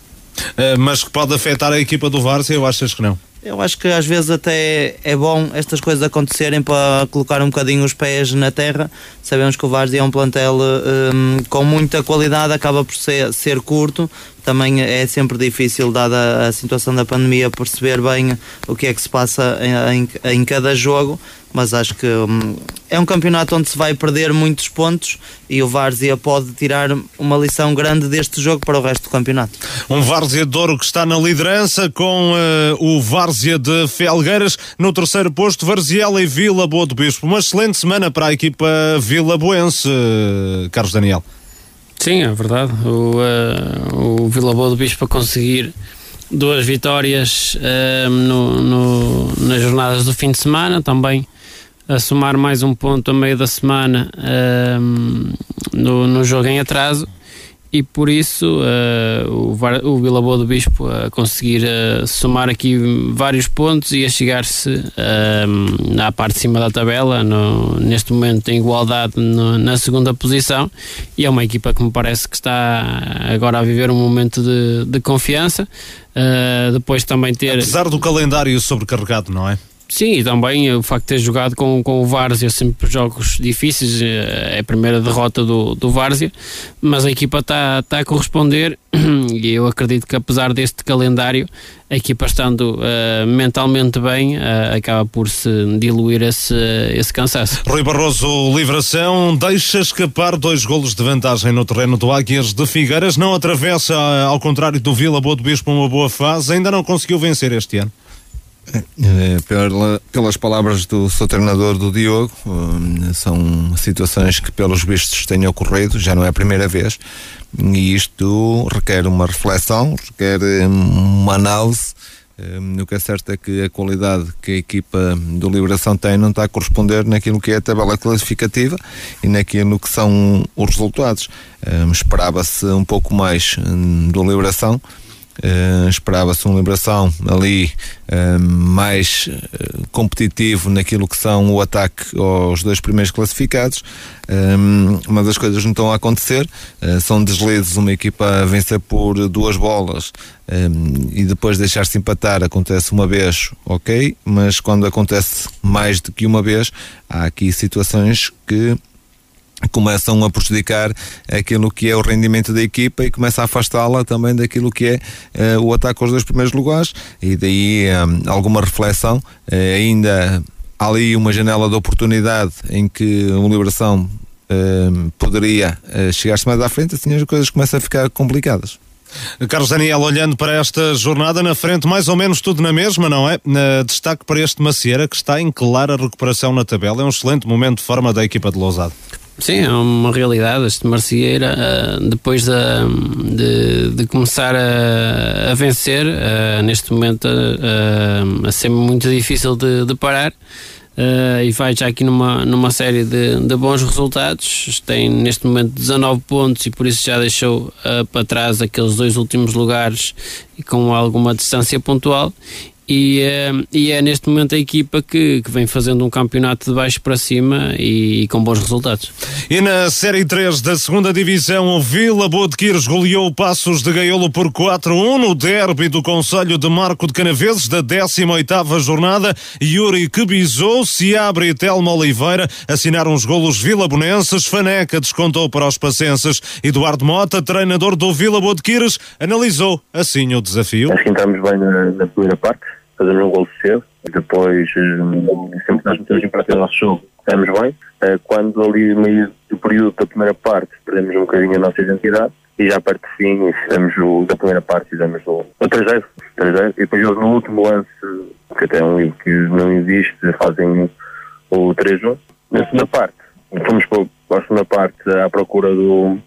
Mas que pode afetar a equipa do Várzea, eu achas que não? Eu acho que às vezes até é bom estas coisas acontecerem para colocar um bocadinho os pés na terra. Sabemos que o Várzea é um plantel um, com muita qualidade, acaba por ser, ser curto. Também é sempre difícil, dada a situação da pandemia, perceber bem o que é que se passa em, em, em cada jogo mas acho que hum, é um campeonato onde se vai perder muitos pontos e o Várzea pode tirar uma lição grande deste jogo para o resto do campeonato. Um Várzea de Ouro que está na liderança com uh, o Várzea de Felgueiras no terceiro posto, Varziela e Vila Boa do Bispo. Uma excelente semana para a equipa Vila Boense, uh, Carlos Daniel. Sim, é verdade. O, uh, o Vila Boa do Bispo a conseguir duas vitórias no, no, nas jornadas do fim de semana também a somar mais um ponto a meio da semana um, no, no jogo em atraso e por isso uh, o, o Vila Boa do Bispo a conseguir uh, somar aqui vários pontos e a chegar-se uh, à parte de cima da tabela, no, neste momento em igualdade no, na segunda posição e é uma equipa que me parece que está agora a viver um momento de, de confiança depois também ter... Apesar do calendário sobrecarregado, não é? Sim, e também o facto de ter jogado com, com o Várzea sempre jogos difíceis, eh, é a primeira derrota do, do Várzea, mas a equipa está tá a corresponder e eu acredito que apesar deste calendário, a equipa estando uh, mentalmente bem, uh, acaba por se diluir esse, esse cansaço. Rui Barroso, Livração, deixa escapar dois golos de vantagem no terreno do Águias de Figueiras, não atravessa, ao contrário do Vila Boa do Bispo, uma boa fase, ainda não conseguiu vencer este ano. É, pela, pelas palavras do seu treinador, do Diogo, hum, são situações que, pelos vistos, têm ocorrido, já não é a primeira vez, e isto requer uma reflexão, requer hum, uma análise. Hum, o que é certo é que a qualidade que a equipa do Liberação tem não está a corresponder naquilo que é a tabela classificativa e naquilo que são os resultados. Esperava-se um pouco mais do Liberação Uh, esperava-se uma liberação ali uh, mais uh, competitivo naquilo que são o ataque aos dois primeiros classificados, mas as coisas não estão a acontecer. são deslizes, uma equipa a vencer por duas bolas e depois deixar-se empatar acontece uma vez, ok, mas quando acontece mais do que uma vez, há aqui situações que começam a prejudicar aquilo que é o rendimento da equipa e começa a afastá-la também daquilo que é uh, o ataque aos dois primeiros lugares e daí um, alguma reflexão uh, ainda há ali uma janela de oportunidade em que o Liberação uh, poderia chegar-se mais à frente assim as coisas começam a ficar complicadas Carlos Daniel, olhando para esta jornada na frente, mais ou menos tudo na mesma, não é? Destaque para este Macieira que está em clara recuperação na tabela. É um excelente momento de forma da equipa de Lousado. Sim, é uma realidade. Este Marcieira, uh, depois de, de, de começar a, a vencer, uh, neste momento uh, a ser muito difícil de, de parar. Uh, e vai já aqui numa, numa série de, de, bons resultados. Tem neste momento 19 pontos e por isso já deixou uh, para trás aqueles dois últimos lugares e com alguma distância pontual. E, uh, e é neste momento a equipa que, que vem fazendo um campeonato de baixo para cima e, e, com bons resultados. E na Série 3 da segunda Divisão, o Vila Boa de Quires goleou Passos de Gaiolo por 4-1 no derby do Conselho de Marco de Canaveses da 18ª jornada. Yuri Quebizou, Seabra e Telmo Oliveira assinaram os golos vilabonenses. Faneca descontou para os pacenses. Eduardo Mota, treinador do Vila Boa de Quires, analisou assim o desafio. Acho que entramos bem na, na primeira parte fazer um gol cedo, depois eh, sempre que nós metemos em prática o nosso jogo, estamos bem. Eh, quando ali no meio do período da primeira parte perdemos um bocadinho a nossa identidade e já perto do fim fizemos o da primeira parte fizemos o, o 3 e depois no último lance, que até é um livro que não existe, fazem o 3-1. Na segunda parte, fomos para a segunda parte à procura do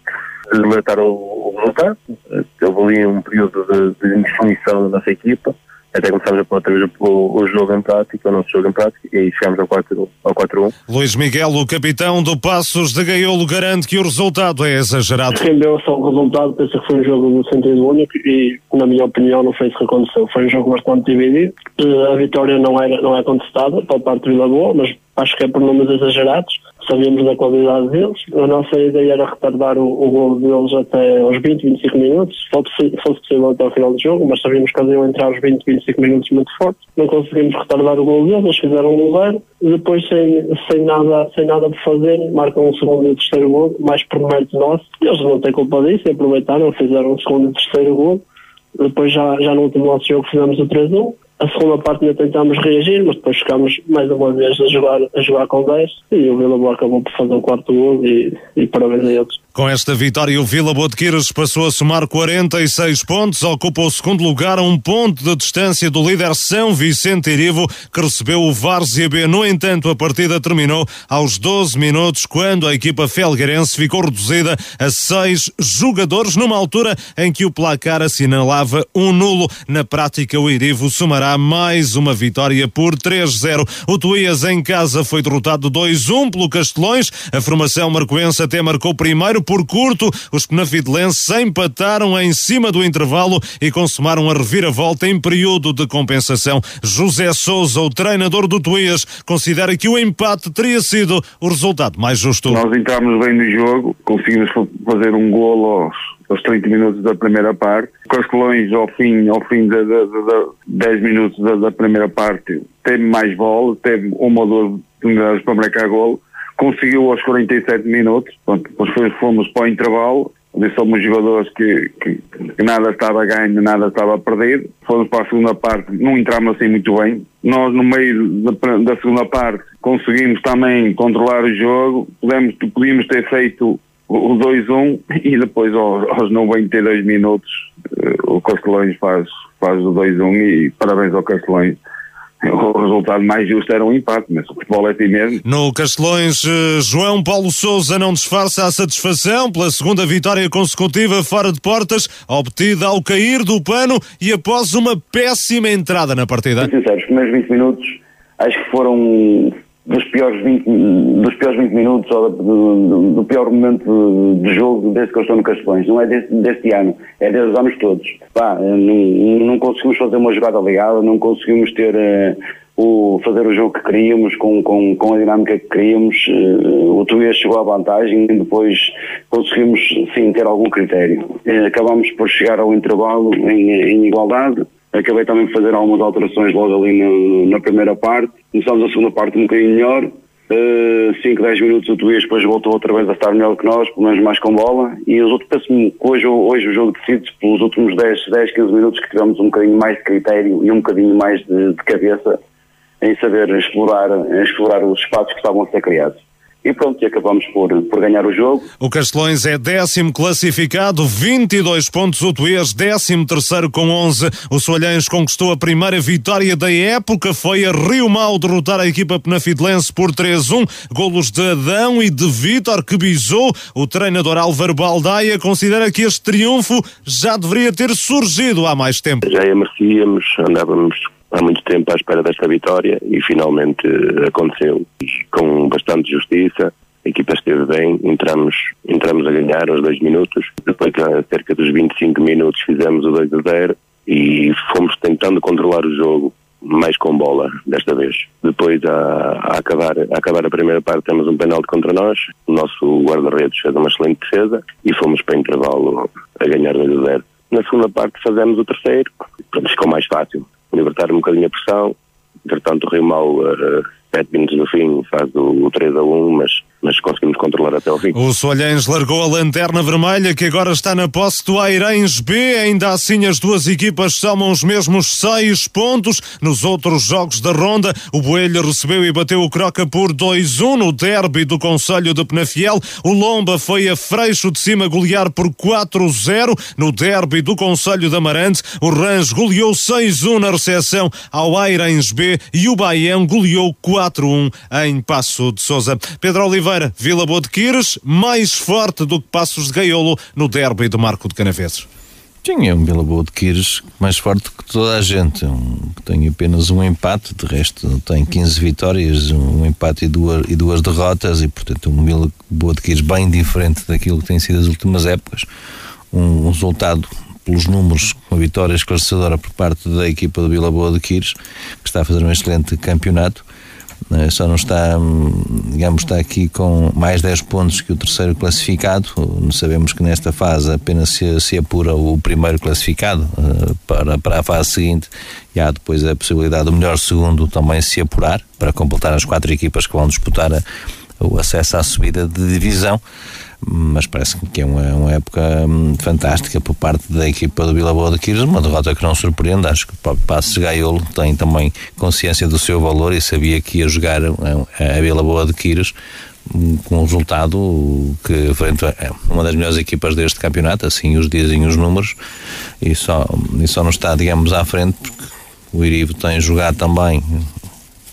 de deletar o, o resultado. Houve ali um período de, de indefinição da nossa equipa até começámos a pôr outra vez o, o, jogo em prática, o nosso jogo em prática, e aí chegámos ao 4-1. Ao 4 Luís Miguel, o capitão do Passos de Gaiolo, garante que o resultado é exagerado. Rendeu só o resultado, penso que foi um jogo no sentido único e, na minha opinião, não foi isso que aconteceu. Foi um jogo bastante dividido. A vitória não, era, não é contestada pela parte de Vila Boa, mas acho que é por números exagerados sabíamos da qualidade deles. A nossa ideia era retardar o, o gol deles até aos 20, 25 minutos, se fosse possível até ao final do jogo, mas sabíamos que eles iam entrar aos 20, 25 minutos muito fortes. Não conseguimos retardar o gol deles, eles fizeram um zero. Depois, sem, sem, nada, sem nada por fazer, marcam um segundo e um terceiro gol, mais por mérito nosso. Eles não têm culpa disso, aproveitaram, fizeram um segundo e um terceiro gol. Depois, já, já no último nosso jogo, fizemos o 3-1 a segunda parte ainda tentámos reagir, mas depois ficámos mais uma vez a jogar, a jogar com 10 e o Vila Boa acabou por fazer o quarto gol e, e parabéns a eles. Com esta vitória, o Vila Boa de Quires passou a somar 46 pontos, ocupa o segundo lugar a um ponto de distância do líder São Vicente Irivo, que recebeu o Várzea B. No entanto, a partida terminou aos 12 minutos, quando a equipa felgueirense ficou reduzida a seis jogadores, numa altura em que o placar assinalava um nulo. Na prática, o Irivo somará mais uma vitória por 3-0. O Tuías em casa foi derrotado 2-1 pelo Castelões. A formação marcoense até marcou primeiro por curto. Os penafidelenses empataram em cima do intervalo e consumaram a reviravolta em período de compensação. José Souza, o treinador do Tuías, considera que o empate teria sido o resultado mais justo. Nós entramos bem no jogo, conseguimos fazer um golo aos aos 30 minutos da primeira parte. Castelões, ao fim, ao fim de, de, de, de 10 minutos da, da, primeira parte, teve mais bola, teve uma ou duas oportunidades para marcar golo. Conseguiu aos 47 minutos, pronto, depois fomos para o intervalo, onde somos jogadores que, que, que, nada estava ganho, nada estava perdido. Fomos para a segunda parte, não entramos assim muito bem. Nós, no meio da, da segunda parte, conseguimos também controlar o jogo. Podemos, podíamos ter feito o 2-1 e depois aos, aos 92 minutos eh, o Castelões faz, faz o 2-1 e parabéns ao Castelões. O resultado mais justo era um empate, mas o futebol é assim mesmo. No Castelões, eh, João Paulo Souza não disfarça a satisfação pela segunda vitória consecutiva fora de portas, obtida ao cair do pano e após uma péssima entrada na partida. Sincero, os primeiros 20 minutos acho que foram dos piores 20, dos piores 20 minutos ou do, do, pior momento de jogo desde que eu estou no Castelões. Não é deste, deste ano, é desde os anos todos. Pá, não, não, conseguimos fazer uma jogada ligada, não conseguimos ter uh, o, fazer o jogo que queríamos, com, com, com a dinâmica que queríamos. Uh, o Tuías chegou à vantagem e depois conseguimos sim ter algum critério. Uh, acabamos por chegar ao intervalo em, em igualdade Acabei também de fazer algumas alterações logo ali na, na primeira parte. Começámos a segunda parte um bocadinho melhor. 5, 10 minutos o Tuías depois voltou outra vez a estar melhor que nós, pelo menos mais com bola, e os outros, penso hoje, hoje o jogo decide pelos últimos 10, 10, 15 minutos que tivemos um bocadinho mais de critério e um bocadinho mais de, de cabeça em saber explorar, explorar os espaços que estavam a ser criados e pronto, e acabamos por, por ganhar o jogo. O Castelões é décimo classificado, 22 pontos, o Tuês décimo terceiro com 11. O Soalhães conquistou a primeira vitória da época, foi a Rio Mau derrotar a equipa penafidelense por 3-1. Golos de Adão e de Vítor, que bisou. O treinador Álvaro Baldaia considera que este triunfo já deveria ter surgido há mais tempo. Já a merecíamos, andávamos há muito tempo à espera desta vitória e finalmente eh, aconteceu. E com bastante justiça, a equipa esteve bem, entramos, entramos a ganhar aos dois minutos. Depois, cerca dos 25 minutos, fizemos o 2 a 0 e fomos tentando controlar o jogo mais com bola desta vez. Depois, a, a, acabar, a acabar a primeira parte, temos um penalti contra nós. O nosso guarda-redes fez uma excelente defesa e fomos para intervalo a ganhar 2 a 0. Na segunda parte, fazemos o terceiro, ficou mais fácil libertar um bocadinho a pressão. Entretanto, o Rio Mau, uh, sete minutos no fim, faz o, o 3 a 1, mas mas conseguimos controlar até ao fim. O Solhães largou a lanterna vermelha que agora está na posse do Airães B. Ainda assim, as duas equipas somam os mesmos seis pontos. Nos outros jogos da ronda, o Boelho recebeu e bateu o Croca por 2-1 no derby do Conselho de Penafiel. O Lomba foi a Freixo de cima golear por 4-0 no derby do Conselho de Amarante. O Range goleou 6-1 na recepção ao Airães B e o Baião goleou 4-1 em Passo de Souza. Pedro Oliveira Oliveira, Vila Boa de Quires, mais forte do que Passos de Gaiolo no derby do Marco de Canaveses. Sim, é um Vila Boa de Quires mais forte que toda a gente. Um, tem apenas um empate, de resto tem 15 vitórias, um empate e duas, e duas derrotas, e portanto um Vila Boa de Quires bem diferente daquilo que tem sido as últimas épocas. Um, um resultado pelos números, uma vitória esclarecedora por parte da equipa do Vila Boa de Quires, que está a fazer um excelente campeonato? Só não está, digamos, está aqui com mais 10 pontos que o terceiro classificado. Sabemos que nesta fase apenas se, se apura o primeiro classificado uh, para, para a fase seguinte e há depois a possibilidade do melhor segundo também se apurar para completar as quatro equipas que vão disputar a, o acesso à subida de divisão mas parece que é uma, uma época hum, fantástica por parte da equipa do Vila Boa de Quiros, uma derrota que não surpreende, acho que o próprio Passos Gaiolo tem também consciência do seu valor e sabia que ia jogar a Vila Boa de Quiros hum, com um resultado que frente a uma das melhores equipas deste campeonato, assim os dizem os números, e só, e só não está, digamos, à frente, porque o Irivo tem jogado também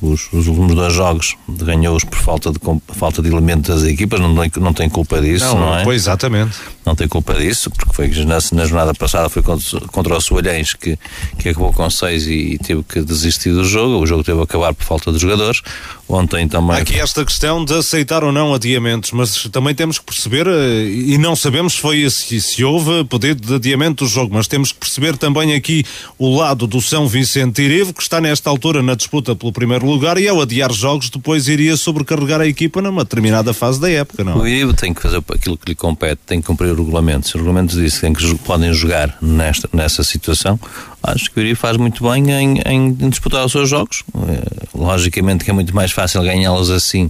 os, os últimos dois jogos ganhou-os por falta de, falta de elementos das equipas, não, não tem culpa disso, não, não é? Pois, exatamente. Não tem culpa disso, porque foi na, na jornada passada foi contra, contra o Soalhães que, que acabou com seis e, e, teve que desistir do jogo. O jogo teve a acabar por falta de jogadores. Ontem também. Aqui esta questão de aceitar ou não adiamentos, mas também temos que perceber, eh, e não sabemos foi se, se houve pedido de adiamento do jogo, mas temos que perceber também aqui o lado do São Vicente Irivo, que está nesta altura na disputa pelo primeiro lugar e ao adiar jogos depois iria sobrecarregar a equipa numa determinada fase da época, não é? O Irivo tem que fazer aquilo que lhe compete, tem que cumprir regulamento. Se o regulamento que podem jogar nesta, nessa situação, acho que o Irivo faz muito bem em, em, disputar os seus jogos. Eh, logicamente que é muito mais fácil ganhá-los assim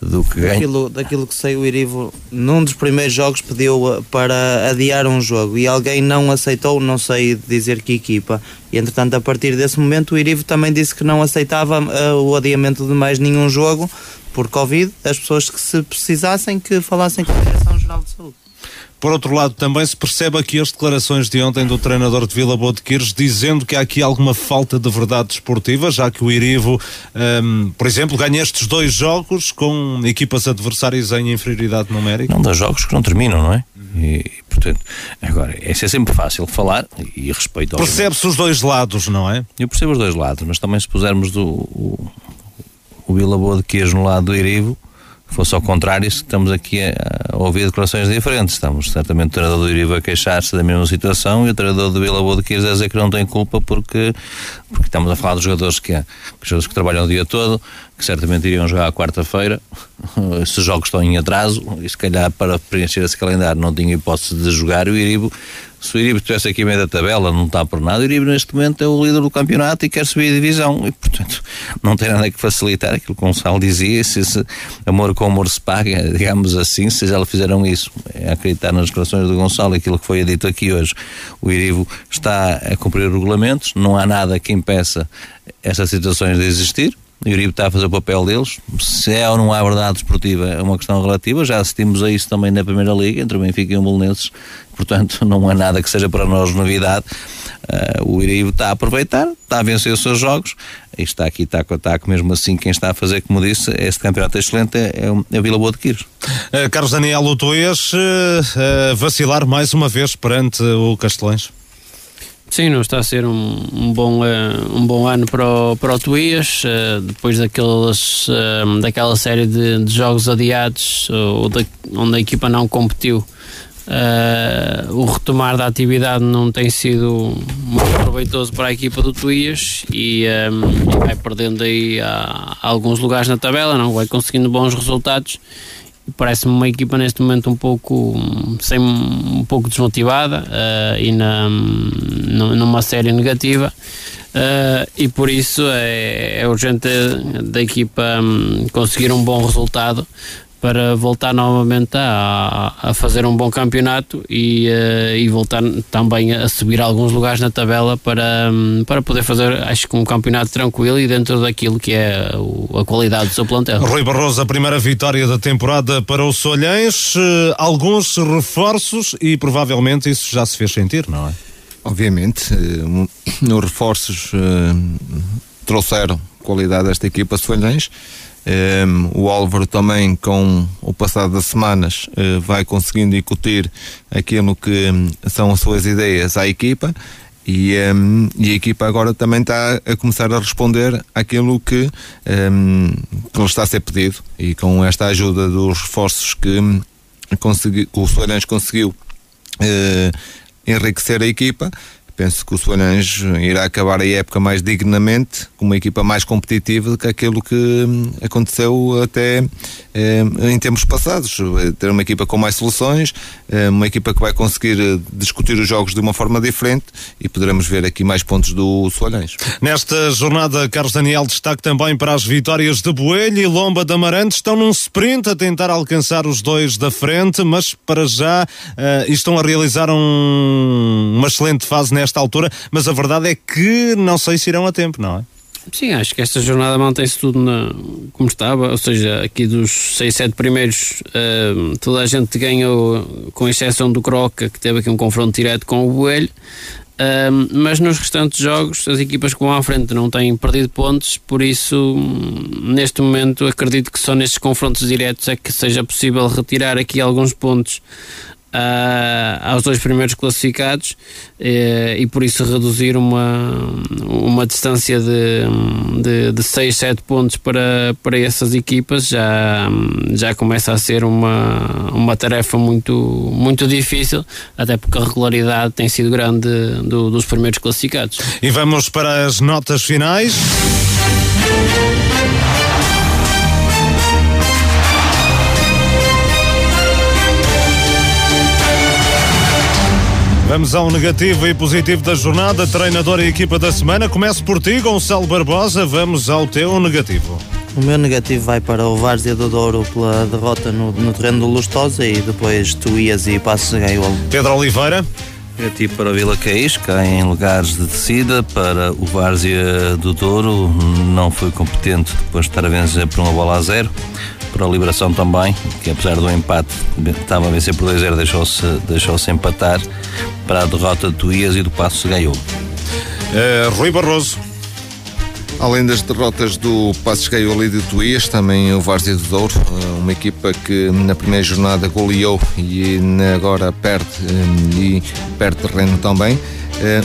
do que ganhar. Daquilo, daquilo que sei, o Irivo, num dos primeiros jogos, pediu eh, para adiar um jogo e alguém não aceitou, não sei dizer que equipa. E entretanto, a partir desse momento, o Irivo também disse que não aceitava uh, o adiamento de mais nenhum jogo por Covid. As pessoas que se precisassem que falassem com a Direção-Geral de Saúde. Por outro lado, também se percebe aqui as declarações de ontem do treinador de Vila Boa de Quires dizendo que há aqui alguma falta de verdade desportiva, já que o Irivo, um, por exemplo, ganha estes dois jogos com equipas adversárias em inferioridade numérica. Não, dois jogos que não terminam, não é? E, portanto, agora, é sempre fácil falar e respeito ao. Percebe-se os dois lados, não é? Eu percebo os dois lados, mas também se pusermos do, o, o Vila Boa de Queijo no lado do Irivo, fosse ao contrário, estamos aqui a, ouvir declarações diferentes. Estamos certamente o treinador do Iriva a queixar-se da mesma situação e o treinador do Vila Boa de Quires a dizer que não tem culpa porque, porque estamos a falar dos jogadores que, que, jogadores que trabalham o dia todo, que certamente iriam jogar à quarta-feira se os jogos estão em atraso, e se calhar para preencher esse calendário não tinha hipótese de jogar, o Iribo se o Iribe estivesse aqui meio da tabela, não está por nada, o Iribe neste momento é o líder do campeonato e quer subir a divisão. E, portanto, não tem nada que facilitar aquilo que o Gonçalo dizia. Se esse amor com amor se paga, digamos assim, se já fizeram isso, é acreditar nas declarações do Gonçalo, aquilo que foi dito aqui hoje. O Iribe está a cumprir regulamentos, não há nada que impeça essas situações de existir o Uribe está a fazer o papel deles. Se é ou não há verdade esportiva é uma questão relativa. Já assistimos a isso também na Primeira Liga, entre o Benfica e o Belenenses. Portanto, não há nada que seja para nós novidade. Uh, o Uribe está a aproveitar, está a vencer os seus jogos. E está aqui, está com ataque, mesmo assim, quem está a fazer, como disse, este campeonato excelente é, é a Vila Boa de Quires. Uh, Carlos Daniel, o Tuês uh, vacilar mais uma vez perante o Castelães? Sim, não está a ser um, um bom, uh, um bom ano para o, para o Tuías, uh, depois daqueles, uh, daquela série de, de jogos adiados de, onde a equipa não competiu. o retomar da atividade não tem sido muito proveitoso para a equipa do Tuías e, um, vai perdendo aí a, a alguns lugares na tabela, não vai conseguindo bons resultados parece-me uma equipa neste momento um pouco sem um pouco desmotivada uh, e na, numa série negativa uh, e por isso é, é urgente da equipa um, conseguir um bom resultado para voltar novamente a, a fazer um bom campeonato e, uh, e voltar também a subir alguns lugares na tabela para, um, para poder fazer, acho que um campeonato tranquilo e dentro daquilo que é o, a qualidade do seu plantel. Rui Barroso, a primeira vitória da temporada para o Solhães, uh, alguns reforços e provavelmente isso já se fez sentir, não é? Obviamente, uh, os reforços trouxeram qualidade a esta equipa Solhães um, o Álvaro também, com o passado das semanas, uh, vai conseguindo incutir aquilo que um, são as suas ideias à equipa. E, um, e, a equipa agora também está a começar a responder àquilo que, que lhe está a ser pedido. E com esta ajuda dos reforços que, consegui, que o Soares conseguiu uh, enriquecer a equipa, penso que o Soares irá acabar a época mais dignamente, com uma equipa mais competitiva do que aquilo que hum, aconteceu até eh, em tempos passados. Ter uma equipa com mais soluções, eh, uma equipa que vai conseguir eh, discutir os jogos de uma forma diferente e poderemos ver aqui mais pontos do Soalhães. Nesta jornada, Carlos Daniel destaque também para as vitórias de Boelho e Lomba da Amarante. Estão num sprint a tentar alcançar os dois da frente, mas para já uh, estão a realizar um, uma excelente fase nesta nesta altura, mas a verdade é que não sei se irão a tempo, não é? Sim, acho que esta jornada mantém-se tudo na, como estava, ou seja, aqui dos 6, 7 primeiros, uh, toda a gente ganhou, com exceção do Croca, que teve aqui um confronto direto com o Boelho, uh, mas nos restantes jogos as equipas que vão à frente não têm perdido pontos, por isso, neste momento, acredito que só nestes confrontos diretos é que seja possível retirar aqui alguns pontos uh, aos dois primeiros classificados uh, e por isso reduzir uma, uma distância de, de, de 6, 7 pontos para, para essas equipas já, já começa a ser uma, uma tarefa muito, muito difícil, até porque a regularidade tem sido grande do, dos primeiros classificados. E vamos para as notas finais. Vamos ao negativo e positivo da jornada, treinador e equipa da semana. Começo por ti, Gonçalo Barbosa. Vamos ao teu negativo. O meu negativo vai para o Várzea do Douro pela derrota no, no terreno do Lustosa e depois Tuías e Passos Gaiolo. Pedro Oliveira. Negativo para o Vila Caís, cá em lugares de descida, para o Várzea do Douro, não foi competente depois de estar a vencer por uma bola a zero para a Liberação também, que apesar do empate estava a vencer por 2-0, deixou-se deixou -se empatar para a derrota do Tuías e do Passo ganhou. Uh, Rui Barroso. Além das derrotas do Passos Gaiola e do Tuías, também o Várzea do Douro, eh, uma equipa que na primeira jornada goleou e agora perde eh, e perde terreno também.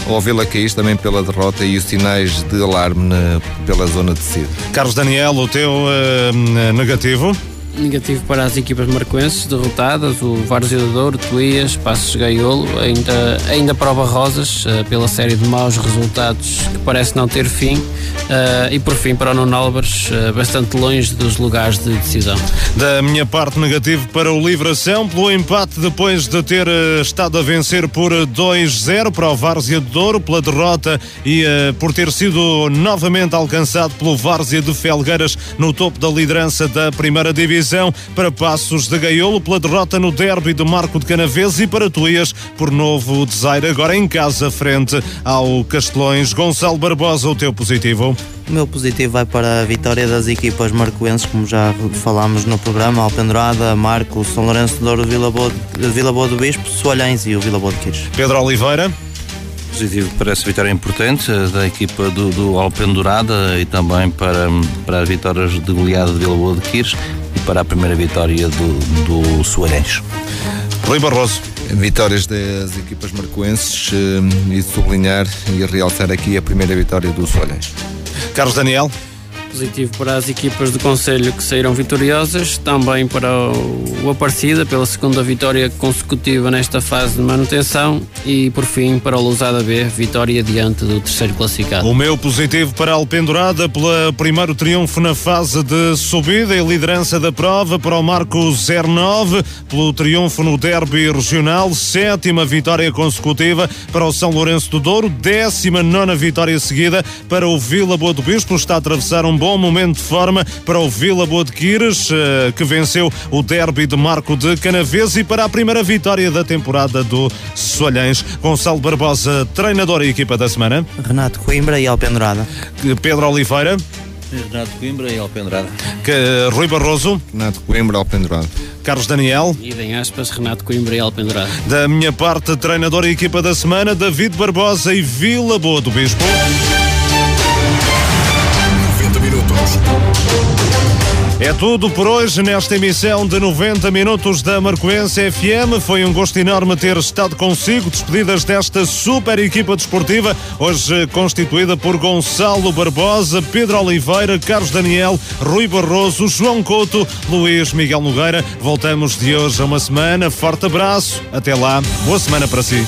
Ao Vila Caís também pela derrota e os sinais de alarme na, pela zona de descida. Carlos Daniel, o teu uh, negativo? Negativo para as equipas marcoenses derrotadas, o Várzea do Douro, Tuías, Passos Gaiolo, ainda, ainda prova rosas uh, pela série de maus resultados que parece não ter fim uh, e por fim para o Nuno Álvares, uh, bastante longe dos lugares de decisão. Da minha parte negativo para o Livração, pelo empate depois de ter estado a vencer por 2-0 para o Várzea do Douro, pela derrota e por ter sido novamente alcançado pelo Várzea de Felgueiras no topo da liderança da primeira divisão, para Passos de Gaiolo pela derrota no derby do Marco de Canaves e para Tuías por novo desaire agora em casa frente ao Castelões. Gonçalo Barbosa, o teu positivo? O meu positivo vai para a vitória das equipas marcoenses, como já falámos no programa, Alpendurada, Marco, São Lourenço de Douro, Vila Boa, Vila Boa do Bispo, Soalhães e o Vila Boa de Quires. Pedro Oliveira positivo para essa vitória importante eh, da equipa do, do Alpendurada e também para, para as vitórias de goleada de Vila Boa de Quires e para a primeira vitória do, do Soarense. Rui Barroso. Vitórias das equipas marcoenses eh, e sublinhar e realçar aqui a primeira vitória do Soarense. Carlos Daniel positivo para as equipas do Conselho que saíram vitoriosas, também para o Aparecida pela segunda vitória consecutiva nesta fase de manutenção e por fim para o Lousada B, vitória diante do terceiro classificado. O meu positivo para a Alpendurada pelo primeiro triunfo na fase de subida e liderança da prova para o Marco 09, pelo triunfo no derby regional, sétima vitória consecutiva para o São Lourenço do Douro, décima nona vitória seguida para o Vila Boa do Bispo, está a atravessar um bom momento de forma para o Vila Boa de Quires, eh, que venceu o derby de Marco de Canaves e para a primeira vitória da temporada do Solhães. Gonçalo Barbosa, treinador e equipa da semana. Renato Coimbra e Alpendrada. Pedro Oliveira. Renato Coimbra e Alpendrada. Que, Rui Barroso. Renato Coimbra e Alpendrada. Carlos Daniel. E em aspas, Renato Coimbra e Alpendrada. Da minha parte, treinador e equipa da semana, David Barbosa e Vila Boa do Bispo. É tudo por hoje nesta emissão de 90 minutos da Marcoense FM. Foi um gosto enorme ter estado consigo. Despedidas desta super equipa desportiva, hoje constituída por Gonçalo Barbosa, Pedro Oliveira, Carlos Daniel, Rui Barroso, João Couto, Luís Miguel Nogueira. Voltamos de hoje a uma semana. Forte abraço. Até lá. Boa semana para si.